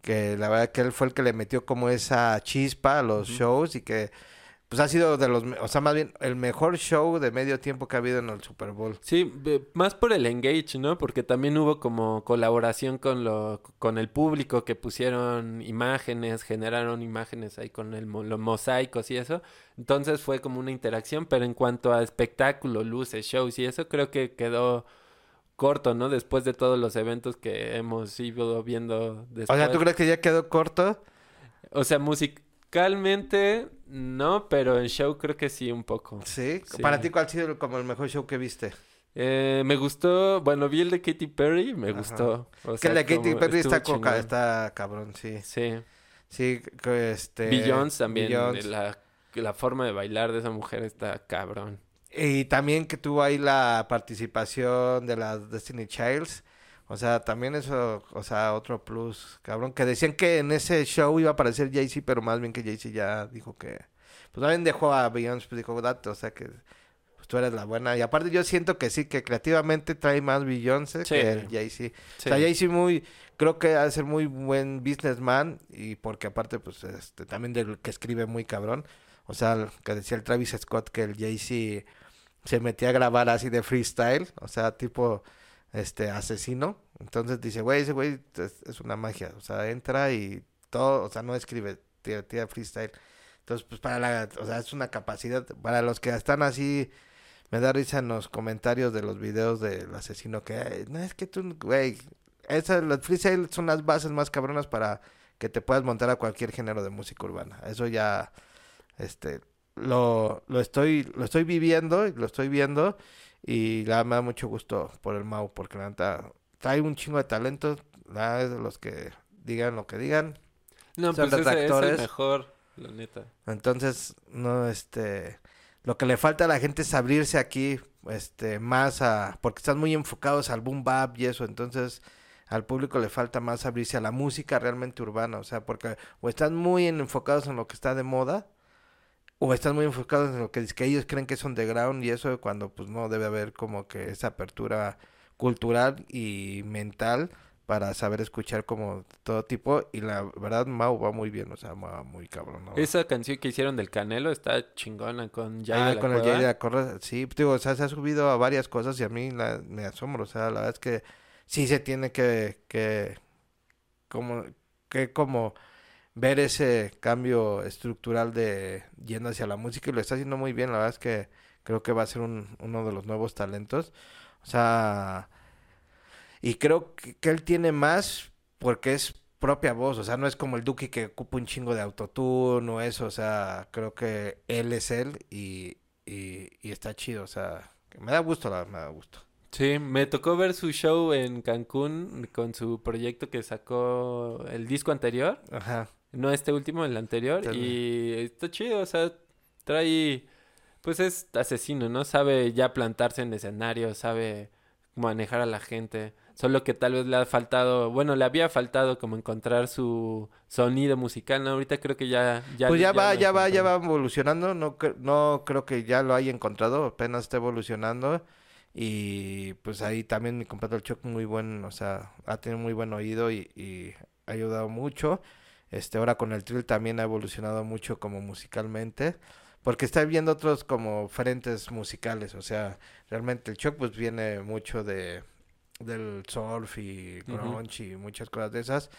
que la verdad que él fue el que le metió como esa chispa a los shows y que pues ha sido de los, o sea, más bien el mejor show de medio tiempo que ha habido en el Super Bowl. Sí, más por el engage, ¿no? Porque también hubo como colaboración con lo, con el público que pusieron imágenes, generaron imágenes ahí con el, los mosaicos y eso. Entonces fue como una interacción, pero en cuanto a espectáculo, luces, shows y eso, creo que quedó corto, ¿no? Después de todos los eventos que hemos ido viendo O después. sea, ¿tú crees que ya quedó corto? O sea, musicalmente no, pero en show creo que sí un poco. Sí. Sí. Para ti, ¿cuál ha sido como el mejor show que viste? Eh, me gustó, bueno, vi el de Katy Perry, me Ajá. gustó. O que sea, el de Katy Perry está, coca- está cabrón, sí. Sí. Sí, este... Beyoncé también, Beyoncé. La, la forma de bailar de esa mujer está cabrón. Y también que tuvo ahí la participación de las Destiny Childs. O sea, también eso, o sea, otro plus, cabrón. Que decían que en ese show iba a aparecer Jay-Z, pero más bien que Jay-Z ya dijo que... Pues también dejó a Beyoncé, pues dijo, date, o sea que pues, tú eres la buena. Y aparte yo siento que sí, que creativamente trae más Beyoncé Sí. que el Jay-Z. Sí. O sea, Jay-Z muy... Creo que ha de ser muy buen businessman y porque aparte, pues, este, también del que escribe muy cabrón. O sea, que decía el Travis Scott que el Jay-Z se metía a grabar así de freestyle, o sea, tipo, este, asesino. Entonces dice, güey, ese güey es, una magia, o sea, entra y todo, o sea, no escribe, tira, freestyle. Entonces, pues para la, o sea, es una capacidad, para los que están así, me da risa en los comentarios de los videos del asesino que, no, es que tú, güey, esas, los freestyle son las bases más cabronas para que te puedas montar a cualquier género de música urbana. Eso ya, este, lo, lo estoy, lo estoy viviendo, lo estoy viendo y la, me da mucho gusto por el Mau, porque la neta trae un chingo de talento, la es de los que digan lo que digan. No, Son pues ese es el mejor, la neta. Entonces, no, este, lo que le falta a la gente es abrirse aquí, este, más a, porque están muy enfocados al boom bap y eso, entonces al público le falta más abrirse a la música realmente urbana, o sea, porque o están muy en- enfocados en lo que está de moda, o están muy enfocados en lo que, que ellos creen que es underground y eso cuando pues no debe haber como que esa apertura cultural y mental para saber escuchar como todo tipo y la verdad Mau va muy bien, o sea, va muy cabrón. ¿no? Esa canción que hicieron del Canelo está chingona con Jay ah, de la con el. Jay de la Cueva, sí, pues, digo, o sea, se ha subido a varias cosas y a mí la- me asombro, o sea, la verdad es que sí se tiene que, que, como, que como ver ese cambio estructural de yendo hacia la música y lo está haciendo muy bien, la verdad es que creo que va a ser un, uno de los nuevos talentos, o sea, y creo que, que él tiene más porque es propia voz, o sea, no es como el Duki que ocupa un chingo de autotune o eso, o sea, creo que él es él y, y, y está chido, o sea, me da gusto, la, me da gusto. Sí, me tocó ver su show en Cancún con su proyecto que sacó el disco anterior. Ajá. No este último, el anterior. Y está chido, o sea, trae... Pues es asesino, ¿no? Sabe ya plantarse en escenario, sabe manejar a la gente. Solo que tal vez le ha faltado, bueno, le había faltado como encontrar su sonido musical, ¿no? Ahorita creo que ya... ya pues ya, va, lo ya va, ya va evolucionando, no, no creo que ya lo haya encontrado, apenas está evolucionando y pues ahí también mi compadre el Choc muy buen, o sea, ha tenido muy buen oído y, y ha ayudado mucho. Este, ahora con el Trill también ha evolucionado mucho como musicalmente, porque está viendo otros como frentes musicales, o sea, realmente el Choc pues viene mucho de del surf y grunge y muchas cosas de esas.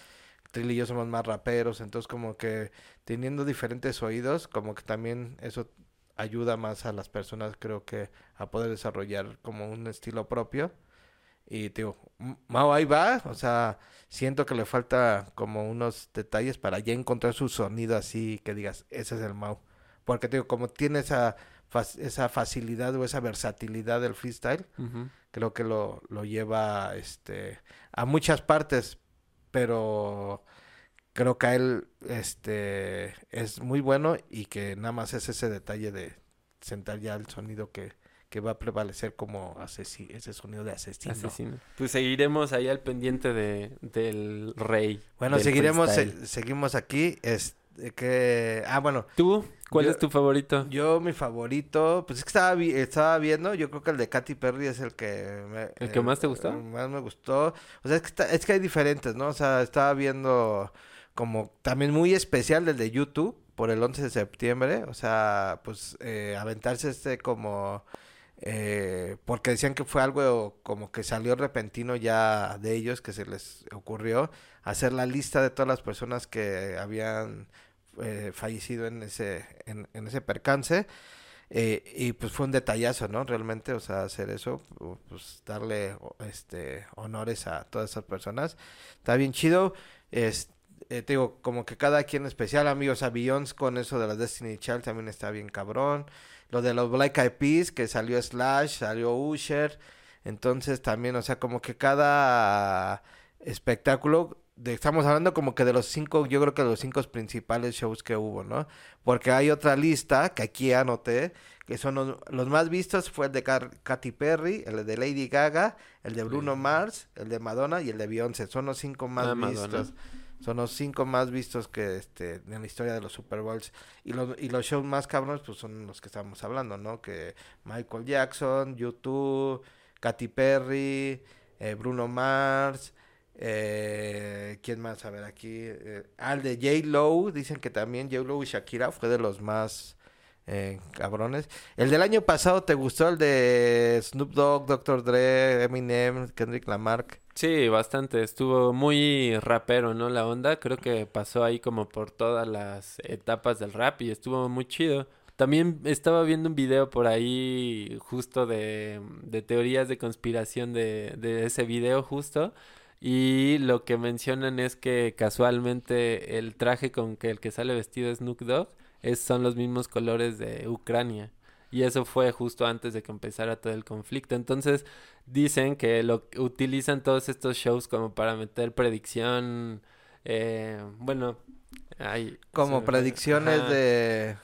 Trill y yo somos más raperos, entonces como que teniendo diferentes oídos, como que también eso ayuda más a las personas, creo que, a poder desarrollar como un estilo propio. Y te digo, Mao ahí va, o sea, siento que le falta como unos detalles para ya encontrar su sonido así que digas, ese es el Mao. Porque te digo, como tiene esa, esa facilidad o esa versatilidad del freestyle, creo que lo, lo lleva este a muchas partes, pero creo que a él este es muy bueno y que nada más es ese detalle de sentar ya el sonido que, que va a prevalecer como ese sonido de asesino. Asesino. Pues seguiremos ahí al pendiente de, del rey. Bueno, del seguiremos se- seguimos aquí este que ah bueno, ¿Tú? ¿Cuál Yo- es tu favorito? yo mi favorito, pues es que estaba vi- estaba viendo, yo creo que el de Katy Perry es el que me, ¿El que más te gustó? más me gustó. O sea, es que está- es que hay diferentes, ¿no? O sea, estaba viendo como también muy especial el de YouTube por el 11 de septiembre, o sea, pues eh, aventarse este como eh, porque decían que fue algo como que salió repentino ya de ellos que se les ocurrió hacer la lista de todas las personas que habían eh, fallecido en ese en, ese percance eh, y pues fue un detallazo, ¿no? Realmente, o sea, hacer eso, pues darle este honores a todas esas personas. Está bien chido. Es, eh, te digo, como que cada quien especial, amigos, a Beyoncé con eso de la Destiny Child también está bien cabrón. Lo de los Black Eyed Peas, que salió Slash, salió Usher. Entonces también, o sea, como que cada espectáculo, de, estamos hablando como que de los cinco, yo creo que de los cinco principales shows que hubo, ¿no? Porque hay otra lista que aquí anoté, que son los, los más vistos, fue el de Car- Katy Perry, el de Lady Gaga, el de Bruno Sí. Mars, el de Madonna y el de Beyoncé. Son los cinco más Ah, Madonna. Son los cinco más vistos que este en la historia de los Super Bowls. Y los, y los shows más cabrones, pues son los que estamos hablando, ¿no? Que Michael Jackson, YouTube, Katy Perry, eh, Bruno Mars, eh, ¿quién más? A ver aquí. eh, el de J. Lowe, dicen que también J. Lowe y Shakira fue de los más eh, cabrones. El del año pasado, ¿te gustó el de Snoop Dogg, Dr. Dre, Eminem, Kendrick Lamar? Sí, bastante. Estuvo muy rapero, ¿no? La onda. Creo que pasó ahí como por todas las etapas del rap y estuvo muy chido. También estaba viendo un video por ahí justo de, de teorías de conspiración de, de ese video justo. Y lo que mencionan es que casualmente el traje con que el que sale vestido Snoop Dogg es, son los mismos colores de Ucrania. Y eso fue justo antes de que empezara todo el conflicto. Entonces dicen que lo utilizan todos estos shows como para meter predicción. Eh, bueno, hay como predicciones de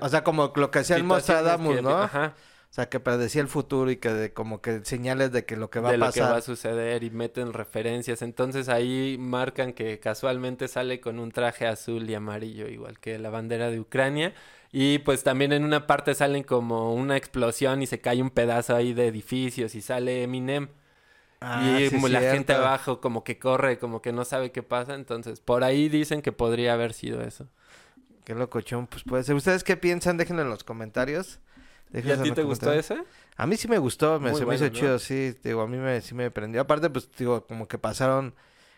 o sea, como lo que hacía el Mostradamus, ¿no? Ajá. O sea, que predecía el futuro y que de, como que señales de que lo que va a pasar. De lo que va a suceder y meten referencias. Entonces ahí marcan que casualmente sale con un traje azul y amarillo, igual que la bandera de Ucrania. Y pues también en una parte salen como una explosión y se cae un pedazo ahí de edificios y sale Eminem. Ah, y como la gente abajo como que corre, como que no sabe qué pasa. Entonces, por ahí dicen que podría haber sido eso. Qué locochón, pues puede ser. ¿Ustedes qué piensan? Déjenlo en los comentarios. ¿Y a ti te gustó ese? A mí sí me gustó, me, se me hizo chido, sí. Digo, a mí me, sí me prendió. Aparte, pues, digo, como que pasaron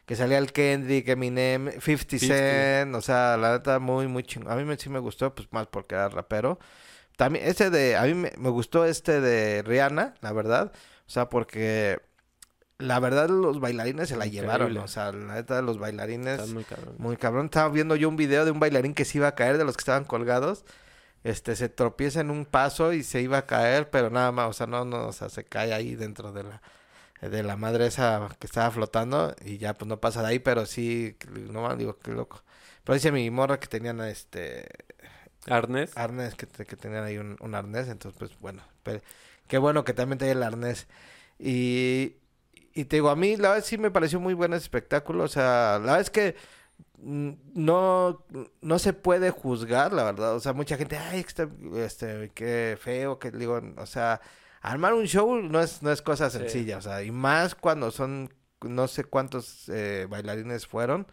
que salía el Kendrick, Eminem, 50 Cent, o sea, la neta muy, muy chingón. A mí me, sí me gustó, pues más porque era rapero. También, ese de, a mí me, gustó este de Rihanna, la verdad. O sea, porque la verdad los bailarines se la llevaron, o sea, la neta los bailarines muy cabrón. muy cabrón. Estaba viendo yo un video de un bailarín que se iba a caer de los que estaban colgados. Este se tropieza en un paso y se iba a caer, pero nada más, o sea, no no, o sea, se cae ahí dentro de la de la madre esa que estaba flotando y ya pues no pasa de ahí, pero sí, no digo, qué loco. Pero dice mi morra que tenían este... Arnés. Arnés, que, que tenían ahí un, un, arnés, entonces pues bueno, pero, qué bueno que también tenía el arnés. Y, y te digo, a mí la verdad sí me pareció muy buen espectáculo, o sea, la verdad es que no, no se puede juzgar, la verdad, o sea, mucha gente, ay, este, este qué feo, que digo, o sea armar un show no es, no es cosa sencilla, o sea, y más cuando son no sé cuántos eh, bailarines fueron.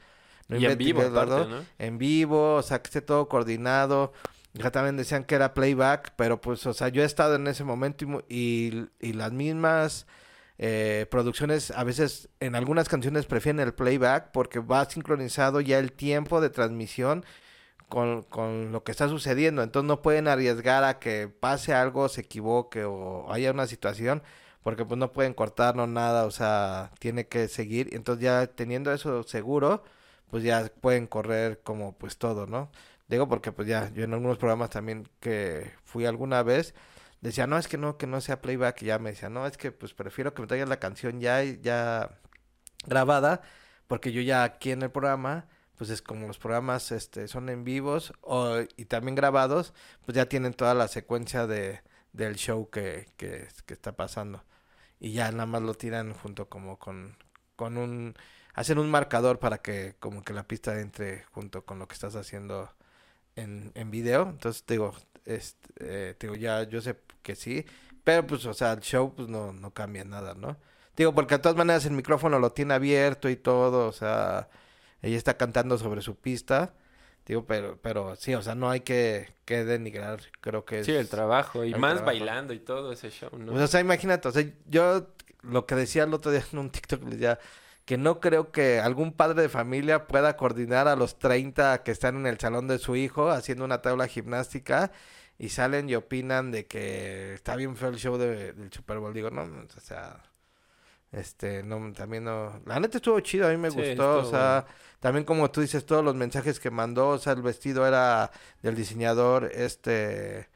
y en vivo, ¿no? En vivo, o sea, que esté todo coordinado. Ya también decían que era playback, pero pues, o sea, yo he estado en ese momento y, y, las mismas eh, producciones, a veces en algunas canciones prefieren el playback porque va sincronizado ya el tiempo de transmisión con, con, lo que está sucediendo. Entonces no pueden arriesgar a que pase algo, se equivoque o haya una situación, porque pues no pueden cortarnos nada, o sea, tiene que seguir. Entonces ya teniendo eso seguro, pues ya pueden correr como pues todo, ¿no? Digo porque pues ya, yo en algunos programas también que fui alguna vez, decía, no, es que no, que no sea playback, y ya me decía, no, es que pues prefiero que me traigan la canción ya, ya grabada, porque yo ya aquí en el programa pues es como los programas este son en vivos o, y también grabados, pues ya tienen toda la secuencia de del show que, que, está pasando. Y ya nada más lo tiran junto como con, con un... Hacen un marcador para que como que la pista entre junto con lo que estás haciendo en, en video. Entonces digo, este, digo, ya yo sé que sí. Pero pues, o sea, el show pues no, no cambia nada, ¿no? Digo, porque de todas maneras el micrófono lo tiene abierto y todo, o sea ella está cantando sobre su pista. Digo, pero, pero sí, o sea, no hay que, que denigrar, creo que es... Sí, el trabajo, y más bailando y todo ese show, ¿no? o sea, imagínate, o sea, yo lo que decía el otro día en un TikTok, decía que no creo que algún padre de familia pueda coordinar a los 30 que están en el salón de su hijo haciendo una tabla gimnástica y salen y opinan de que está bien feo el show de, del Super Bowl. Digo, no, o sea, este, no, también no. La neta estuvo chido, a mí me gustó. O sea, también como tú dices, todos los mensajes que mandó. O sea, el vestido era del diseñador este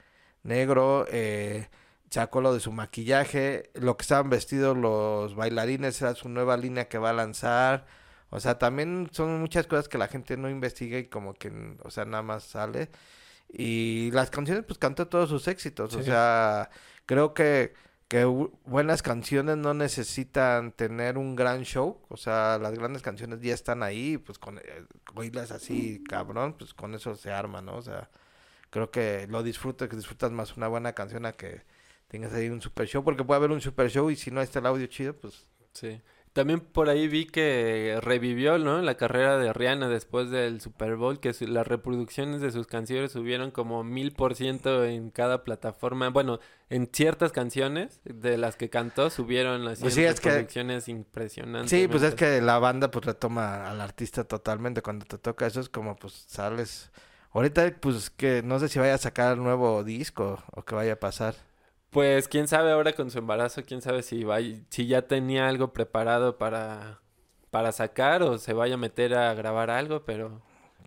negro. Eh, sacó lo de su maquillaje. Lo que estaban vestidos los bailarines era su nueva línea que va a lanzar. O sea, también son muchas cosas que la gente no investiga y como que, o sea, nada más sale. Y las canciones, pues cantó todos sus éxitos. O sea, creo que que buenas canciones no necesitan tener un gran show, o sea, las grandes canciones ya están ahí, pues con eh, oírlas así, cabrón, pues con eso se arma, ¿no? O sea, creo que lo disfrutas, que disfrutas más una buena canción a que tengas ahí un super show, porque puede haber un super show y si no está el audio chido, pues... Sí. También por ahí vi que revivió, ¿no? La carrera de Rihanna después del Super Bowl, que su- las reproducciones de sus canciones subieron como mil por ciento en cada plataforma. Bueno, en ciertas canciones de las que cantó subieron así Pues sí, que- reproducciones impresionantes. Sí, pues es que la banda pues retoma al artista totalmente cuando te toca eso es como pues sales ahorita pues que no sé si vaya a sacar nuevo disco o que vaya a pasar. Pues quién sabe ahora con su embarazo, quién sabe si va, si ya tenía algo preparado para, para sacar o se vaya a meter a grabar algo, pero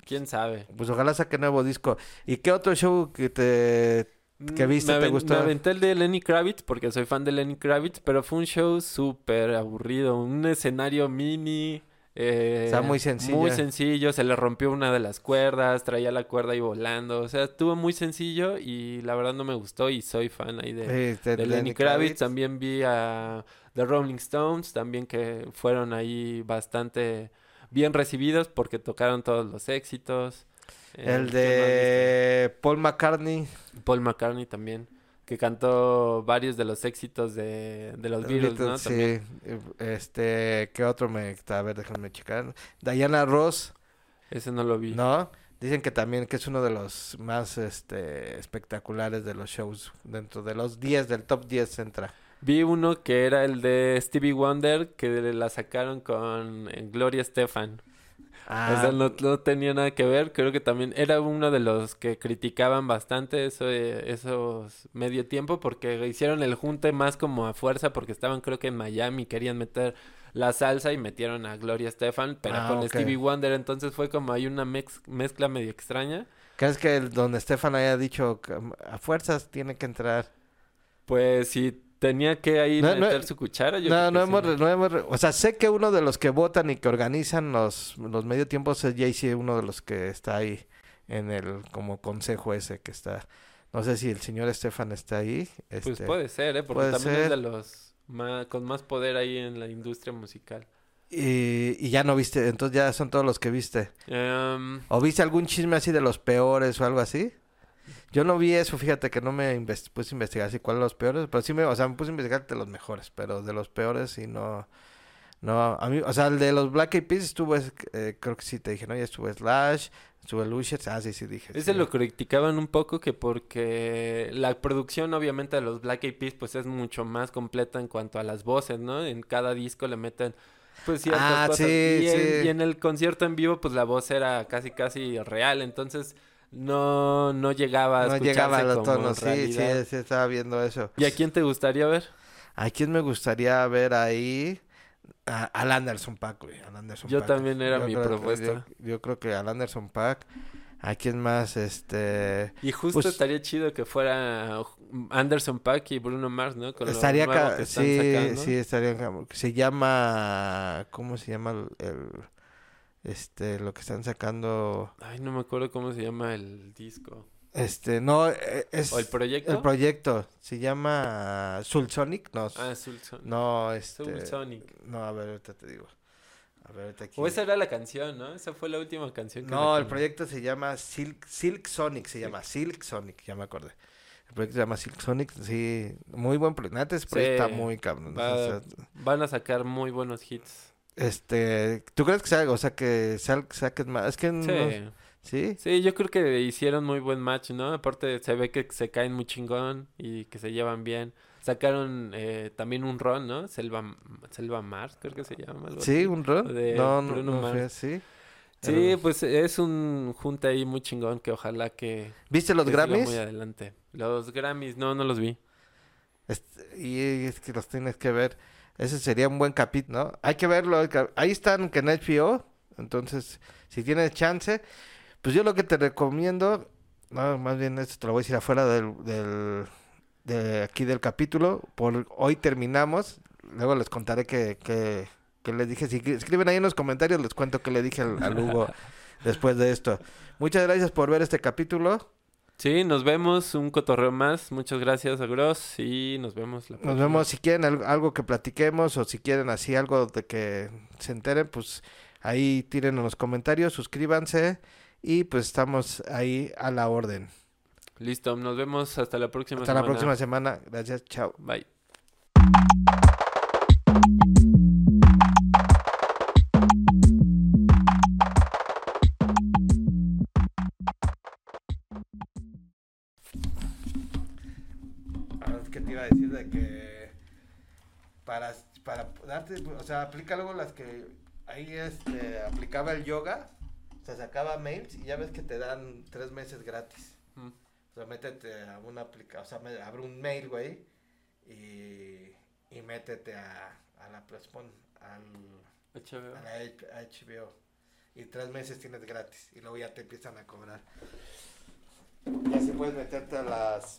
quién sabe. Pues ojalá saque nuevo disco. ¿Y qué otro show que te ¿Qué Mm, viste? me ¿Te gustó? Me aventé el de Lenny Kravitz porque soy fan de Lenny Kravitz, pero fue un show súper aburrido, un escenario mini. Eh, Está muy sencillo. Muy sencillo, se le rompió una de las cuerdas, traía la cuerda ahí volando, o sea, estuvo muy sencillo y la verdad no me gustó y soy fan ahí de, eh, de de Lenny Kravitz. También vi a The Rolling Stones, también que fueron ahí bastante bien recibidos porque tocaron todos los éxitos. Eh, El ¿qué más de Paul McCartney. Paul McCartney también, que cantó varios de los éxitos de, de los Beatles, ¿no? Sí, También. eh, este, ¿qué otro me a ver, déjame checar. Diana Ross, Ese no lo vi. ¿no? Dicen que también que es uno de los más este espectaculares de los shows dentro de los 10 del top 10 entra. Vi uno que era el de Stevie Wonder, que la sacaron con Gloria Estefan. Ah, O sea, no, no tenía nada que ver. Creo que también era uno de los que criticaban bastante eso, de- esos medio tiempo porque hicieron el junte más como a fuerza porque estaban creo que en Miami, querían meter la salsa y metieron a Gloria Estefan, pero Ah, con. Stevie Wonder. Entonces fue como hay una mex- mezcla medio extraña. ¿crees que el, donde Stefan haya dicho que a fuerzas tiene que entrar? Pues si tenía que ahí No, no- meter su cuchara, yo No, no hemos, sí. no hemos o sea, sé que uno de los que votan y que organizan los, los medio tiempos es Jay-Z, uno de los que está ahí en el como consejo ese que está. No sé si el señor Estefan está ahí. Pues este, puede ser, ¿eh? Porque puede también es ser. de los más, con más poder ahí en la industria musical. Y, y ya no viste, entonces ya son todos los que viste. Em, ¿O viste algún chisme así de los peores o algo así? Yo no vi eso, fíjate que no me inves- puse a investigar así cuáles los peores, pero sí me, o sea, me puse a investigar de los mejores, pero de los peores y no, no, a mí, o sea, el de los Black Eyed Peas estuvo, eh, creo que sí te dije, ¿no? Ya estuvo Slash, estuvo Lucius, ah, sí, sí dije. Ese sí. lo criticaban un poco que porque la producción obviamente de los Black Eyed Peas pues es mucho más completa en cuanto a las voces, ¿no? En cada disco le meten pues Ah, cosas. sí, y, en, sí. y en el concierto en vivo pues la voz era casi casi real, entonces no no llegaba a No llegaba a los tonos, sí, sí, sí, estaba viendo eso. ¿Y a quién te gustaría ver? ¿A quién me gustaría ver ahí? A- al Anderson Paak, güey, al Anderson Yo también era mi que- propuesta. Yo, yo creo que al Anderson Paak. ¿A quién más? Este... Y justo Pues- estaría chido que fuera Anderson Paak y Bruno Mars, ¿no? Con Estaría que están sí, sacando. sí, estaría. Se llama, ¿cómo se llama el- este, lo que están sacando? Ay, no me acuerdo cómo se llama el disco. Este, no, eh, es ¿O el proyecto? el proyecto. Se llama Sulsonic, no, Ah, Soul Son- no, este, no, a ver, ahorita te digo. A ver, ahorita aquí. O esa era la canción, ¿no? Esa fue la última canción que No, el proyecto se llama Silk, Silk Sonic, se llama Silk Sonic, ya me acordé. El proyecto se llama Silk Sonic, sí, muy buen proyecto. Neta, ese proyecto Sí, está muy cabrón. va- o sea, Van a sacar muy buenos hits. Este, ¿tú crees que sea, o sea, que sal, saques más? Es que no, Sí. ¿sí? Sí, yo creo que hicieron muy buen match, ¿no? Aparte se ve que se caen muy chingón y que se llevan bien. Sacaron eh, también un ron, ¿no? Selva, Selva Mars, creo que se llama. algo ¿Sí? así. ¿Un ron? De no, no, Bruno no fue. Sí, Pero- pues es un junte ahí muy chingón que ojalá que, ¿Viste los que Grammys? muy adelante. Los Grammys, no, no los vi. Este, y es que los tienes que ver. Ese sería un buen capítulo, ¿no? Hay que verlo. Ahí están que en HBO. Entonces, si tienes chance, pues yo lo que te recomiendo, no, más bien esto te lo voy a decir afuera del, del, de aquí del capítulo. Por hoy terminamos. Luego les contaré que, que, que les dije. Si escriben ahí en los comentarios, les cuento que le dije al, al Hugo después de esto. Muchas gracias por ver este capítulo. Sí, nos vemos, un cotorreo más. Muchas gracias a Gross y nos vemos la Nos próxima. vemos si quieren al- algo que platiquemos o si quieren así algo de que se enteren, pues ahí tiren en los comentarios, suscríbanse y pues estamos ahí a la orden. Listo, nos vemos hasta la próxima Hasta la semana. próxima semana. Gracias. Chao. Bye. Darte, o sea, aplica luego las que ahí este, aplicaba el yoga, o sea, sacaba mails y ya ves que te dan tres meses gratis. Mm. O sea, métete a una aplicación, o sea, abre un mail, güey, y, y métete a, a la, pues, pon, al, HBO. a la H- a HBO. Y tres meses tienes gratis y luego ya te empiezan a cobrar. Y así puedes meterte a las